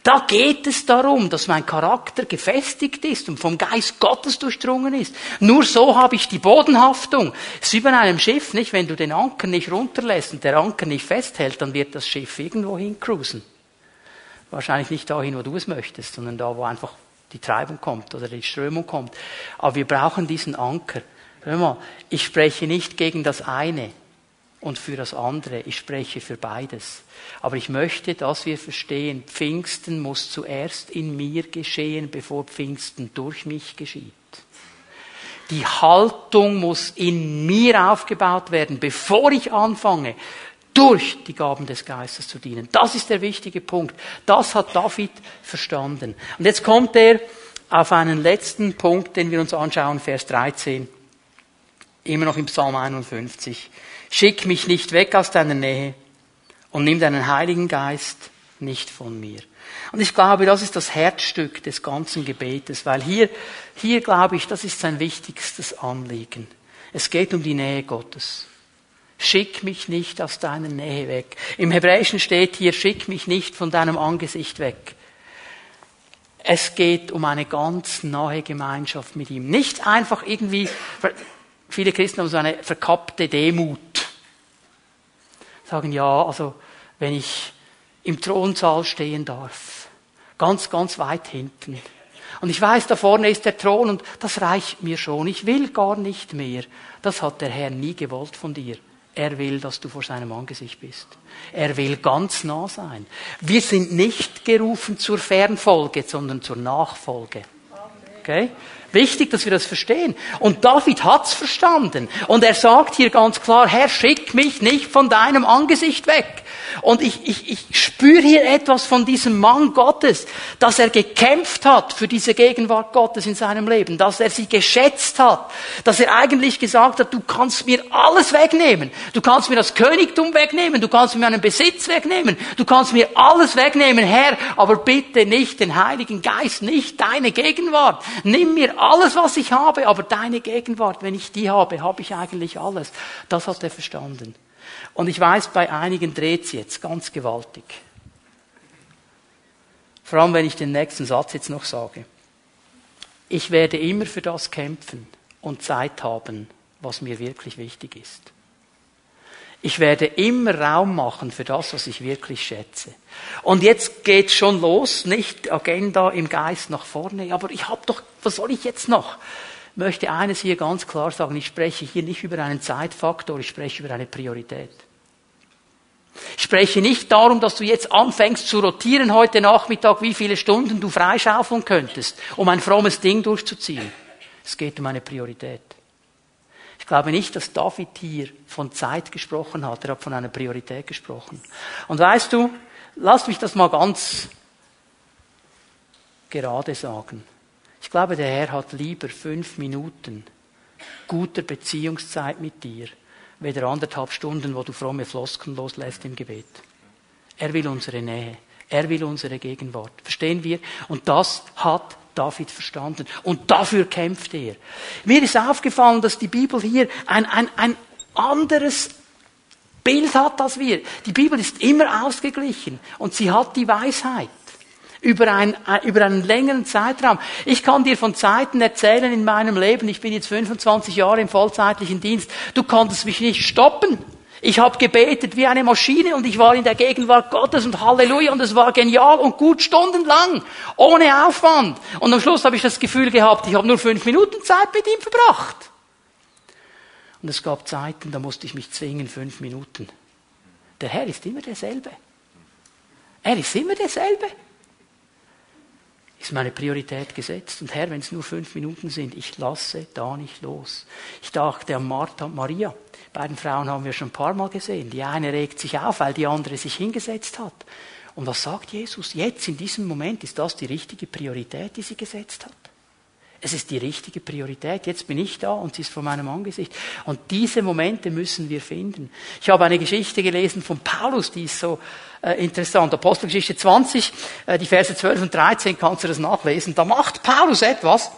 Da geht es darum, dass mein Charakter gefestigt ist und vom Geist Gottes durchdrungen ist. Nur so habe ich die Bodenhaftung. Es ist wie bei einem Schiff, nicht? Wenn du den Anker nicht runterlässt und der Anker nicht festhält, dann wird das Schiff irgendwo hin cruisen. Wahrscheinlich nicht dahin, wo du es möchtest, sondern da, wo einfach die Treibung kommt oder die Strömung kommt. Aber wir brauchen diesen Anker. Hör mal, ich spreche nicht gegen das eine und für das andere. Ich spreche für beides. Aber ich möchte, dass wir verstehen, Pfingsten muss zuerst in mir geschehen, bevor Pfingsten durch mich geschieht. Die Haltung muss in mir aufgebaut werden, bevor ich anfange, durch die Gaben des Geistes zu dienen. Das ist der wichtige Punkt. Das hat David verstanden. Und jetzt kommt er auf einen letzten Punkt, den wir uns anschauen, Vers 13. Immer noch im Psalm 51. Schick mich nicht weg aus deiner Nähe und nimm deinen Heiligen Geist nicht von mir. Und ich glaube, das ist das Herzstück des ganzen Gebetes, weil hier, hier glaube ich, das ist sein wichtigstes Anliegen. Es geht um die Nähe Gottes. Schick mich nicht aus deiner Nähe weg. Im Hebräischen steht hier, schick mich nicht von deinem Angesicht weg. Es geht um eine ganz nahe Gemeinschaft mit ihm. Nicht einfach irgendwie, viele Christen haben so eine verkappte Demut sagen, ja, also wenn ich im Thronsaal stehen darf, ganz, ganz weit hinten. Und ich weiß, da vorne ist der Thron und das reicht mir schon. Ich will gar nicht mehr. Das hat der Herr nie gewollt von dir. Er will, dass du vor seinem Angesicht bist. Er will ganz nah sein. Wir sind nicht gerufen zur Fernfolge, sondern zur Nachfolge. Okay? Wichtig, dass wir das verstehen. Und David hat's verstanden. Und er sagt hier ganz klar, Herr, schick mich nicht von deinem Angesicht weg. Und ich, ich, ich spüre hier etwas von diesem Mann Gottes, dass er gekämpft hat für diese Gegenwart Gottes in seinem Leben, dass er sie geschätzt hat, dass er eigentlich gesagt hat, du kannst mir alles wegnehmen. Du kannst mir das Königtum wegnehmen, du kannst mir meinen Besitz wegnehmen, du kannst mir alles wegnehmen, Herr, aber bitte nicht den Heiligen Geist, nicht deine Gegenwart. Nimm mir alles, was ich habe, aber deine Gegenwart, wenn ich die habe, habe ich eigentlich alles. Das hat er verstanden. Und ich weiß, bei einigen dreht es jetzt ganz gewaltig. Vor allem, wenn ich den nächsten Satz jetzt noch sage. Ich werde immer für das kämpfen und Zeit haben, was mir wirklich wichtig ist. Ich werde immer Raum machen für das, was ich wirklich schätze. Und jetzt geht's schon los, nicht Agenda im Geist nach vorne, aber ich habe doch, was soll ich jetzt noch? Möchte eines hier ganz klar sagen. Ich spreche hier nicht über einen Zeitfaktor, ich spreche über eine Priorität. Ich spreche nicht darum, dass du jetzt anfängst zu rotieren heute Nachmittag, wie viele Stunden du freischaufeln könntest, um ein frommes Ding durchzuziehen. Es geht um eine Priorität. Ich glaube nicht, dass David hier von Zeit gesprochen hat, er hat von einer Priorität gesprochen. Und weißt du, lass mich das mal ganz gerade sagen. Ich glaube, der Herr hat lieber fünf Minuten guter Beziehungszeit mit dir, weder anderthalb Stunden, wo du fromme Flosken loslässt im Gebet. Er will unsere Nähe. Er will unsere Gegenwart. Verstehen wir? Und das hat David verstanden. Und dafür kämpft er. Mir ist aufgefallen, dass die Bibel hier ein, ein, ein anderes Bild hat als wir. Die Bibel ist immer ausgeglichen und sie hat die Weisheit über, ein, über einen längeren Zeitraum. Ich kann dir von Zeiten erzählen in meinem Leben, ich bin jetzt 25 Jahre im vollzeitlichen Dienst, du konntest mich nicht stoppen. Ich habe gebetet wie eine Maschine und ich war in der Gegenwart Gottes und Halleluja und es war genial und gut stundenlang, ohne Aufwand. Und am Schluss habe ich das Gefühl gehabt, ich habe nur fünf Minuten Zeit mit ihm verbracht. Und es gab Zeiten, da musste ich mich zwingen, fünf Minuten. Der Herr ist immer derselbe. Er ist immer derselbe ist meine Priorität gesetzt. Und Herr, wenn es nur fünf Minuten sind, ich lasse da nicht los. Ich dachte an Martha und Maria. Beiden Frauen haben wir schon ein paar Mal gesehen. Die eine regt sich auf, weil die andere sich hingesetzt hat. Und was sagt Jesus? Jetzt, in diesem Moment, ist das die richtige Priorität, die sie gesetzt hat. Es ist die richtige Priorität. Jetzt bin ich da und sie ist vor meinem Angesicht. Und diese Momente müssen wir finden. Ich habe eine Geschichte gelesen von Paulus, die ist so äh, interessant. Apostelgeschichte 20, äh, die Verse 12 und 13 kannst du das nachlesen. Da macht Paulus etwas,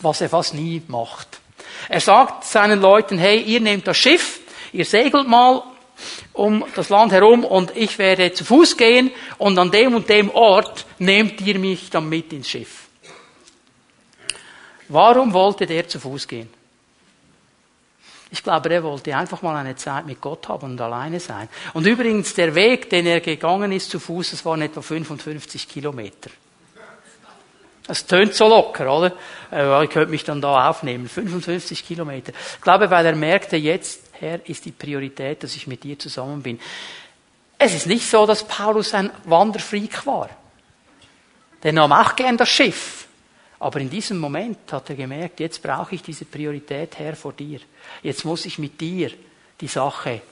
was er fast nie macht. Er sagt seinen Leuten, hey, ihr nehmt das Schiff, ihr segelt mal um das Land herum und ich werde zu Fuß gehen und an dem und dem Ort nehmt ihr mich dann mit ins Schiff. Warum wollte der zu Fuß gehen? Ich glaube, er wollte einfach mal eine Zeit mit Gott haben und alleine sein. Und übrigens, der Weg, den er gegangen ist zu Fuß, das waren etwa 55 Kilometer. Das tönt so locker, oder? Äh, ich könnte mich dann da aufnehmen. 55 Kilometer. Ich glaube, weil er merkte, jetzt, Herr, ist die Priorität, dass ich mit dir zusammen bin. Es ist nicht so, dass Paulus ein Wanderfreak war. Der nahm auch gern das Schiff. Aber in diesem Moment hat er gemerkt, jetzt brauche ich diese Priorität her vor dir. Jetzt muss ich mit dir die Sache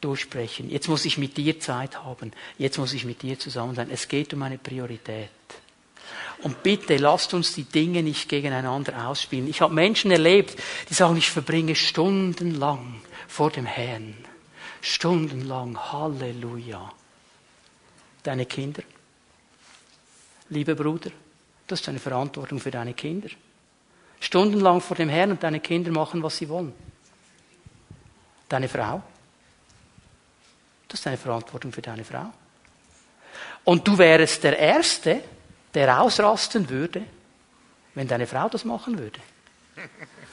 durchsprechen. Jetzt muss ich mit dir Zeit haben. Jetzt muss ich mit dir zusammen sein. Es geht um eine Priorität. Und bitte lasst uns die Dinge nicht gegeneinander ausspielen. Ich habe Menschen erlebt, die sagen, ich verbringe stundenlang vor dem Herrn. Stundenlang. Halleluja. Deine Kinder. Liebe Bruder, das ist eine Verantwortung für deine Kinder. Stundenlang vor dem Herrn und deine Kinder machen, was sie wollen. Deine Frau. Das ist eine Verantwortung für deine Frau. Und du wärst der Erste, der ausrasten würde, wenn deine Frau das machen würde.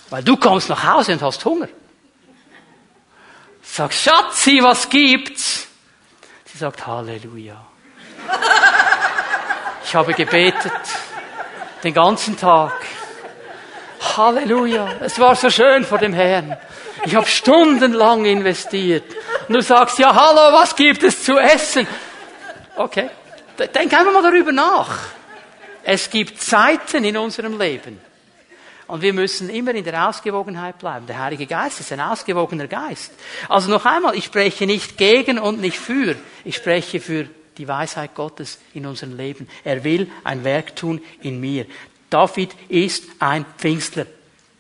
Weil du kommst nach Hause und hast Hunger. Sag, Schatzi, was gibt's? Sie sagt, Halleluja. Ich habe gebetet. Den ganzen Tag. Halleluja. Es war so schön vor dem Herrn. Ich habe stundenlang investiert. Und du sagst, ja, hallo, was gibt es zu essen? Okay. Denk einfach mal darüber nach. Es gibt Zeiten in unserem Leben. Und wir müssen immer in der Ausgewogenheit bleiben. Der Heilige Geist ist ein ausgewogener Geist. Also noch einmal, ich spreche nicht gegen und nicht für. Ich spreche für die Weisheit Gottes in unserem Leben. Er will ein Werk tun in mir. David ist ein Pfingstler.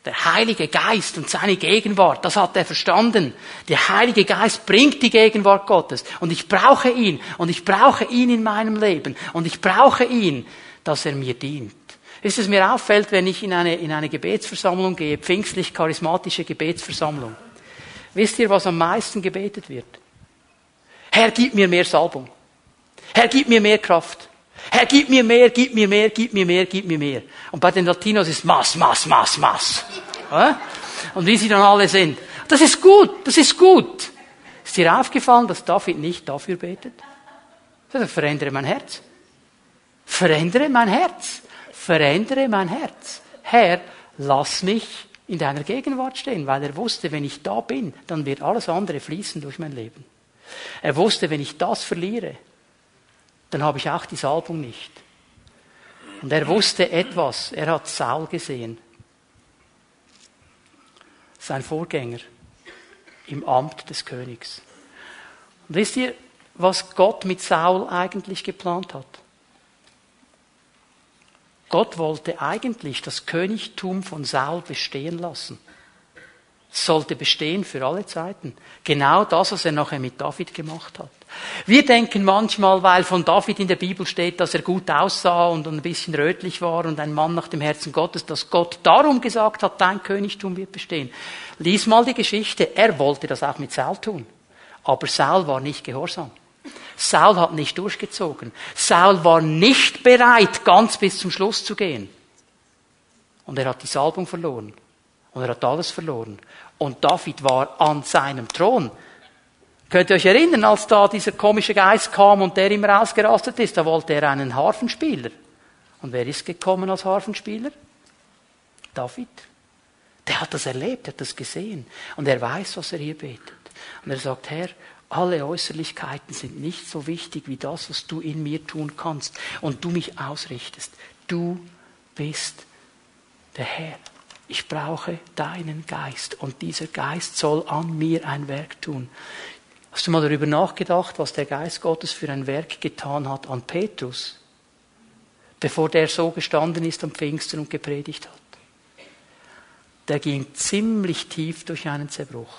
Der Heilige Geist und seine Gegenwart, das hat er verstanden. Der Heilige Geist bringt die Gegenwart Gottes. Und ich brauche ihn. Und ich brauche ihn in meinem Leben. Und ich brauche ihn, dass er mir dient. Ist es mir auffällt, wenn ich in eine, in eine Gebetsversammlung gehe, pfingstlich-charismatische Gebetsversammlung. Wisst ihr, was am meisten gebetet wird? Herr, gib mir mehr Salbung. Herr, gib mir mehr Kraft. Herr, gib mir mehr, gib mir mehr, gib mir mehr, gib mir mehr. Und bei den Latinos ist Mass, Mass, Mass, Mass. Und wie sie dann alle sind. Das ist gut, das ist gut. Ist dir aufgefallen, dass David nicht dafür betet? Er verändere mein Herz. Verändere mein Herz. Verändere mein Herz. Herr, lass mich in deiner Gegenwart stehen, weil er wusste, wenn ich da bin, dann wird alles andere fließen durch mein Leben. Er wusste, wenn ich das verliere, dann habe ich auch die Salbung nicht. Und er wusste etwas, er hat Saul gesehen, sein Vorgänger im Amt des Königs. Und wisst ihr, was Gott mit Saul eigentlich geplant hat? Gott wollte eigentlich das Königtum von Saul bestehen lassen. Sollte bestehen für alle Zeiten. Genau das, was er nachher mit David gemacht hat. Wir denken manchmal, weil von David in der Bibel steht, dass er gut aussah und ein bisschen rötlich war und ein Mann nach dem Herzen Gottes, dass Gott darum gesagt hat, dein Königtum wird bestehen. Lies mal die Geschichte. Er wollte das auch mit Saul tun. Aber Saul war nicht gehorsam. Saul hat nicht durchgezogen. Saul war nicht bereit, ganz bis zum Schluss zu gehen. Und er hat die Salbung verloren. Und er hat alles verloren. Und David war an seinem Thron. Könnt ihr euch erinnern, als da dieser komische Geist kam und der immer ausgerastet ist, da wollte er einen Harfenspieler. Und wer ist gekommen als Harfenspieler? David. Der hat das erlebt, er hat das gesehen. Und er weiß, was er hier betet. Und er sagt, Herr, alle Äußerlichkeiten sind nicht so wichtig wie das, was du in mir tun kannst und du mich ausrichtest. Du bist der Herr. Ich brauche deinen Geist und dieser Geist soll an mir ein Werk tun. Hast du mal darüber nachgedacht, was der Geist Gottes für ein Werk getan hat an Petrus, bevor der so gestanden ist am Pfingsten und gepredigt hat? Der ging ziemlich tief durch einen Zerbruch.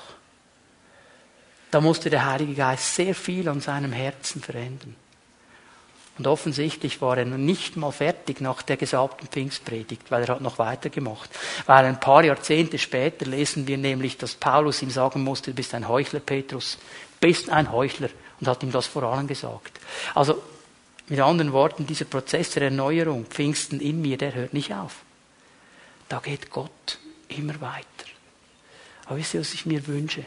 Da musste der Heilige Geist sehr viel an seinem Herzen verändern. Und offensichtlich war er noch nicht mal fertig nach der gesalbten Pfingstpredigt, weil er hat noch weitergemacht. Weil ein paar Jahrzehnte später lesen wir nämlich, dass Paulus ihm sagen musste, du bist ein Heuchler, Petrus, bist ein Heuchler und hat ihm das vor allem gesagt. Also mit anderen Worten, dieser Prozess der Erneuerung, Pfingsten in mir, der hört nicht auf. Da geht Gott immer weiter. Aber wisst ihr, was ich mir wünsche?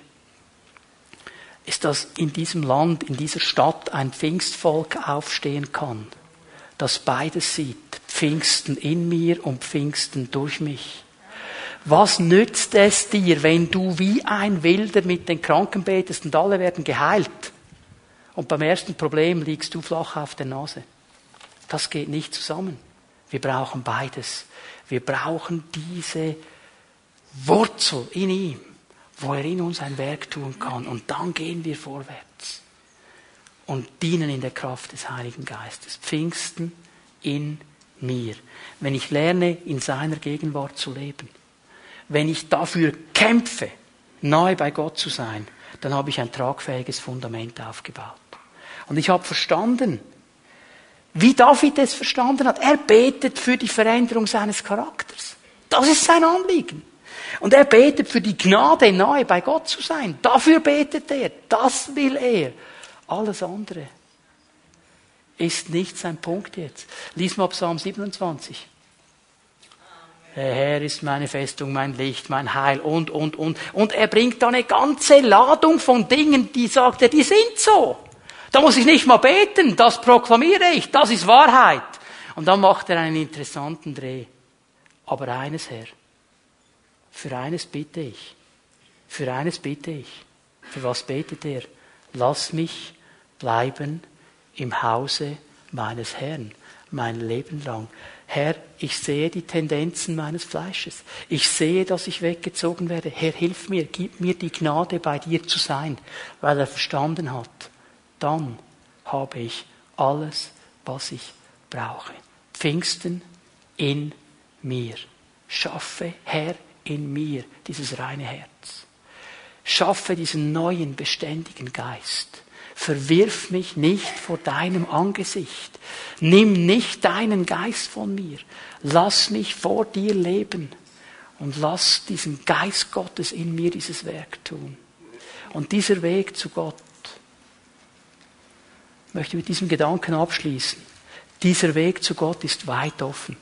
Ist, dass in diesem Land, in dieser Stadt ein Pfingstvolk aufstehen kann, das beides sieht, Pfingsten in mir und Pfingsten durch mich. Was nützt es dir, wenn du wie ein Wilder mit den Kranken betest und alle werden geheilt und beim ersten Problem liegst du flach auf der Nase? Das geht nicht zusammen. Wir brauchen beides. Wir brauchen diese Wurzel in ihm wo er in uns ein Werk tun kann. Und dann gehen wir vorwärts und dienen in der Kraft des Heiligen Geistes. Pfingsten in mir. Wenn ich lerne, in seiner Gegenwart zu leben, wenn ich dafür kämpfe, nahe bei Gott zu sein, dann habe ich ein tragfähiges Fundament aufgebaut. Und ich habe verstanden, wie David es verstanden hat. Er betet für die Veränderung seines Charakters. Das ist sein Anliegen. Und er betet für die Gnade, nahe bei Gott zu sein. Dafür betet er. Das will er. Alles andere ist nicht sein Punkt jetzt. Lies mal Psalm 27. Der Herr ist meine Festung, mein Licht, mein Heil und, und, und. Und er bringt da eine ganze Ladung von Dingen, die sagt er, die sind so. Da muss ich nicht mal beten, das proklamiere ich, das ist Wahrheit. Und dann macht er einen interessanten Dreh. Aber eines, Herr, für eines bitte ich. Für eines bitte ich. Für was betet er? Lass mich bleiben im Hause meines Herrn mein Leben lang. Herr, ich sehe die Tendenzen meines Fleisches. Ich sehe, dass ich weggezogen werde. Herr, hilf mir, gib mir die Gnade, bei dir zu sein, weil er verstanden hat. Dann habe ich alles, was ich brauche. Pfingsten in mir. Schaffe, Herr, in mir dieses reine Herz. Schaffe diesen neuen, beständigen Geist. Verwirf mich nicht vor deinem Angesicht. Nimm nicht deinen Geist von mir. Lass mich vor dir leben. Und lass diesen Geist Gottes in mir dieses Werk tun. Und dieser Weg zu Gott, möchte mit diesem Gedanken abschließen. Dieser Weg zu Gott ist weit offen.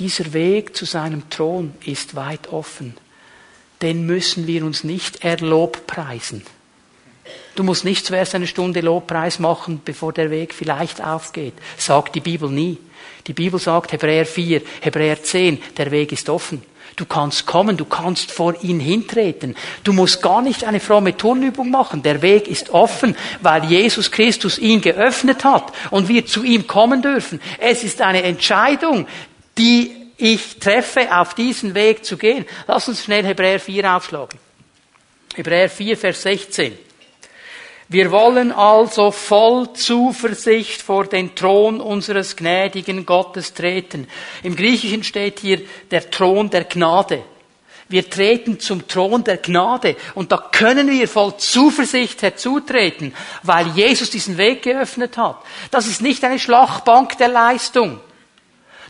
Dieser Weg zu seinem Thron ist weit offen. Den müssen wir uns nicht erlob preisen. Du musst nicht zuerst eine Stunde Lobpreis machen, bevor der Weg vielleicht aufgeht. Sagt die Bibel nie. Die Bibel sagt, Hebräer 4, Hebräer 10, der Weg ist offen. Du kannst kommen, du kannst vor ihn hintreten. Du musst gar nicht eine fromme Turnübung machen. Der Weg ist offen, weil Jesus Christus ihn geöffnet hat und wir zu ihm kommen dürfen. Es ist eine Entscheidung, die ich treffe, auf diesen Weg zu gehen. Lass uns schnell Hebräer 4 aufschlagen. Hebräer 4, Vers 16. Wir wollen also voll Zuversicht vor den Thron unseres gnädigen Gottes treten. Im Griechischen steht hier der Thron der Gnade. Wir treten zum Thron der Gnade und da können wir voll Zuversicht herzutreten, weil Jesus diesen Weg geöffnet hat. Das ist nicht eine Schlachtbank der Leistung.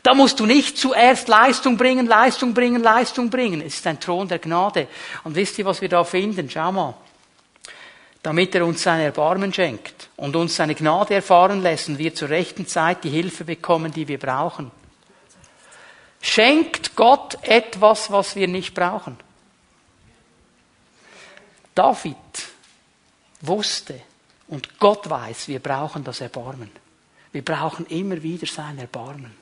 Da musst du nicht zuerst Leistung bringen, Leistung bringen, Leistung bringen. Es ist ein Thron der Gnade. Und wisst ihr, was wir da finden? Schau mal damit er uns sein Erbarmen schenkt und uns seine Gnade erfahren lässt und wir zur rechten Zeit die Hilfe bekommen, die wir brauchen. Schenkt Gott etwas, was wir nicht brauchen? David wusste und Gott weiß, wir brauchen das Erbarmen. Wir brauchen immer wieder sein Erbarmen.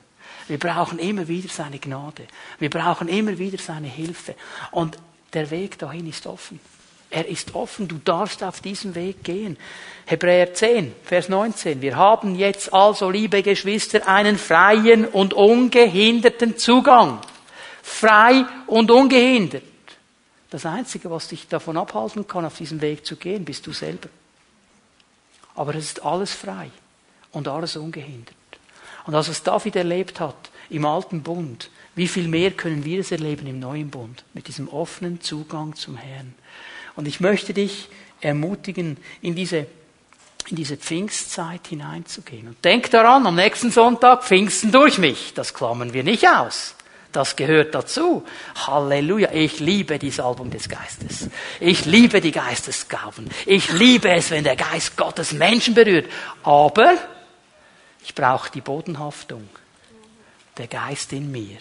Wir brauchen immer wieder seine Gnade. Wir brauchen immer wieder seine Hilfe. Und der Weg dahin ist offen. Er ist offen, du darfst auf diesem Weg gehen. Hebräer 10, Vers 19. Wir haben jetzt also, liebe Geschwister, einen freien und ungehinderten Zugang. Frei und ungehindert. Das Einzige, was dich davon abhalten kann, auf diesem Weg zu gehen, bist du selber. Aber es ist alles frei und alles ungehindert. Und das, was David erlebt hat im alten Bund, wie viel mehr können wir es erleben im neuen Bund, mit diesem offenen Zugang zum Herrn. Und ich möchte dich ermutigen, in diese, in diese Pfingstzeit hineinzugehen. Und denk daran, am nächsten Sonntag Pfingsten durch mich. Das klammern wir nicht aus. Das gehört dazu. Halleluja. Ich liebe die Salbung des Geistes. Ich liebe die Geistesgaben. Ich liebe es, wenn der Geist Gottes Menschen berührt. Aber ich brauche die Bodenhaftung. Der Geist in mir,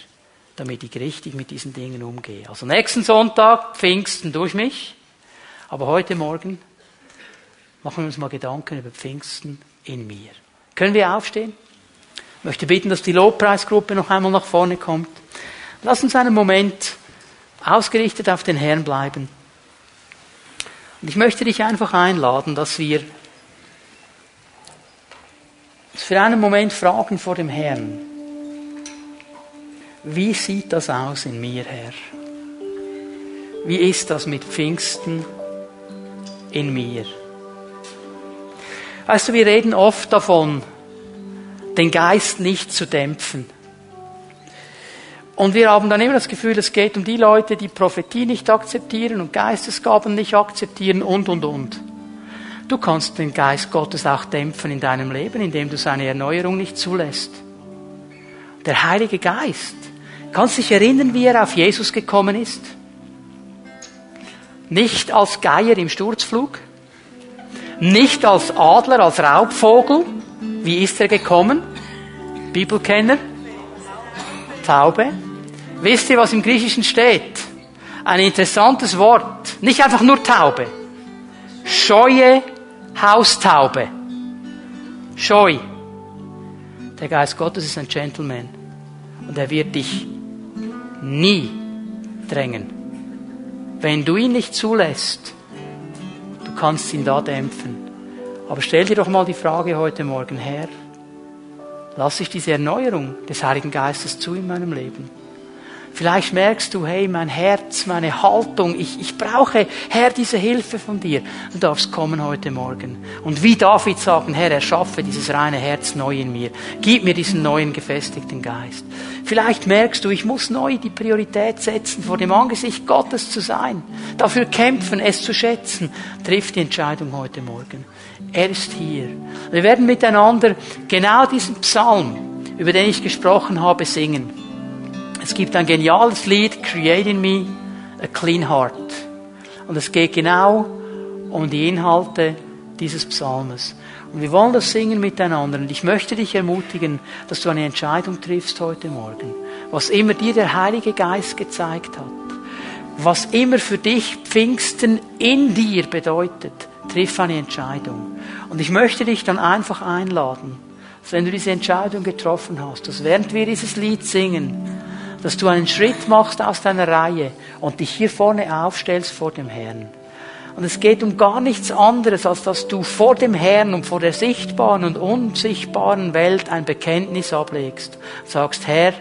damit ich richtig mit diesen Dingen umgehe. Also nächsten Sonntag Pfingsten durch mich. Aber heute Morgen machen wir uns mal Gedanken über Pfingsten in mir. Können wir aufstehen? Ich möchte bitten, dass die Lobpreisgruppe noch einmal nach vorne kommt. Lass uns einen Moment ausgerichtet auf den Herrn bleiben. Und ich möchte dich einfach einladen, dass wir uns für einen Moment fragen vor dem Herrn. Wie sieht das aus in mir, Herr? Wie ist das mit Pfingsten in mir. Weißt du, wir reden oft davon, den Geist nicht zu dämpfen. Und wir haben dann immer das Gefühl, es geht um die Leute, die Prophetie nicht akzeptieren und Geistesgaben nicht akzeptieren und, und, und. Du kannst den Geist Gottes auch dämpfen in deinem Leben, indem du seine Erneuerung nicht zulässt. Der Heilige Geist. Kannst dich erinnern, wie er auf Jesus gekommen ist? Nicht als Geier im Sturzflug, nicht als Adler, als Raubvogel. Wie ist er gekommen? Bibelkenner? Taube. Wisst ihr, was im Griechischen steht? Ein interessantes Wort. Nicht einfach nur Taube. Scheue Haustaube. Scheu. Der Geist Gottes ist ein Gentleman. Und er wird dich nie drängen. Wenn du ihn nicht zulässt, du kannst ihn da dämpfen. Aber stell dir doch mal die Frage heute Morgen, Herr, lasse ich diese Erneuerung des Heiligen Geistes zu in meinem Leben? Vielleicht merkst du, hey, mein Herz, meine Haltung, ich, ich brauche, Herr, diese Hilfe von dir. Du darfst kommen heute Morgen. Und wie David sagen, Herr, erschaffe dieses reine Herz neu in mir. Gib mir diesen neuen gefestigten Geist. Vielleicht merkst du, ich muss neu die Priorität setzen, vor dem Angesicht Gottes zu sein. Dafür kämpfen, es zu schätzen. Triff die Entscheidung heute Morgen. Er ist hier. Wir werden miteinander genau diesen Psalm, über den ich gesprochen habe, singen. Es gibt ein geniales Lied, Create in Me a Clean Heart. Und es geht genau um die Inhalte dieses Psalmes. Und wir wollen das singen miteinander. Und ich möchte dich ermutigen, dass du eine Entscheidung triffst heute Morgen. Was immer dir der Heilige Geist gezeigt hat. Was immer für dich Pfingsten in dir bedeutet. Triff eine Entscheidung. Und ich möchte dich dann einfach einladen, dass wenn du diese Entscheidung getroffen hast, dass während wir dieses Lied singen, dass du einen Schritt machst aus deiner Reihe und dich hier vorne aufstellst vor dem Herrn. Und es geht um gar nichts anderes, als dass du vor dem Herrn und vor der sichtbaren und unsichtbaren Welt ein Bekenntnis ablegst. Sagst, Herr,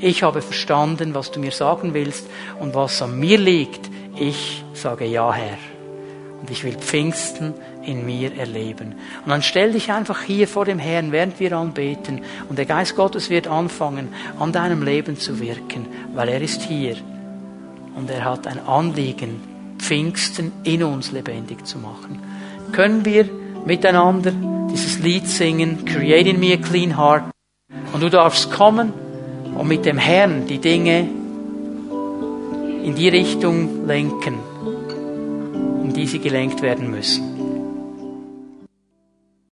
ich habe verstanden, was du mir sagen willst und was an mir liegt. Ich sage ja, Herr. Und ich will Pfingsten in mir erleben. Und dann stell dich einfach hier vor dem Herrn, während wir anbeten. Und der Geist Gottes wird anfangen, an deinem Leben zu wirken, weil er ist hier. Und er hat ein Anliegen, Pfingsten in uns lebendig zu machen. Können wir miteinander dieses Lied singen, Create in me a clean heart. Und du darfst kommen und mit dem Herrn die Dinge in die Richtung lenken, in die sie gelenkt werden müssen.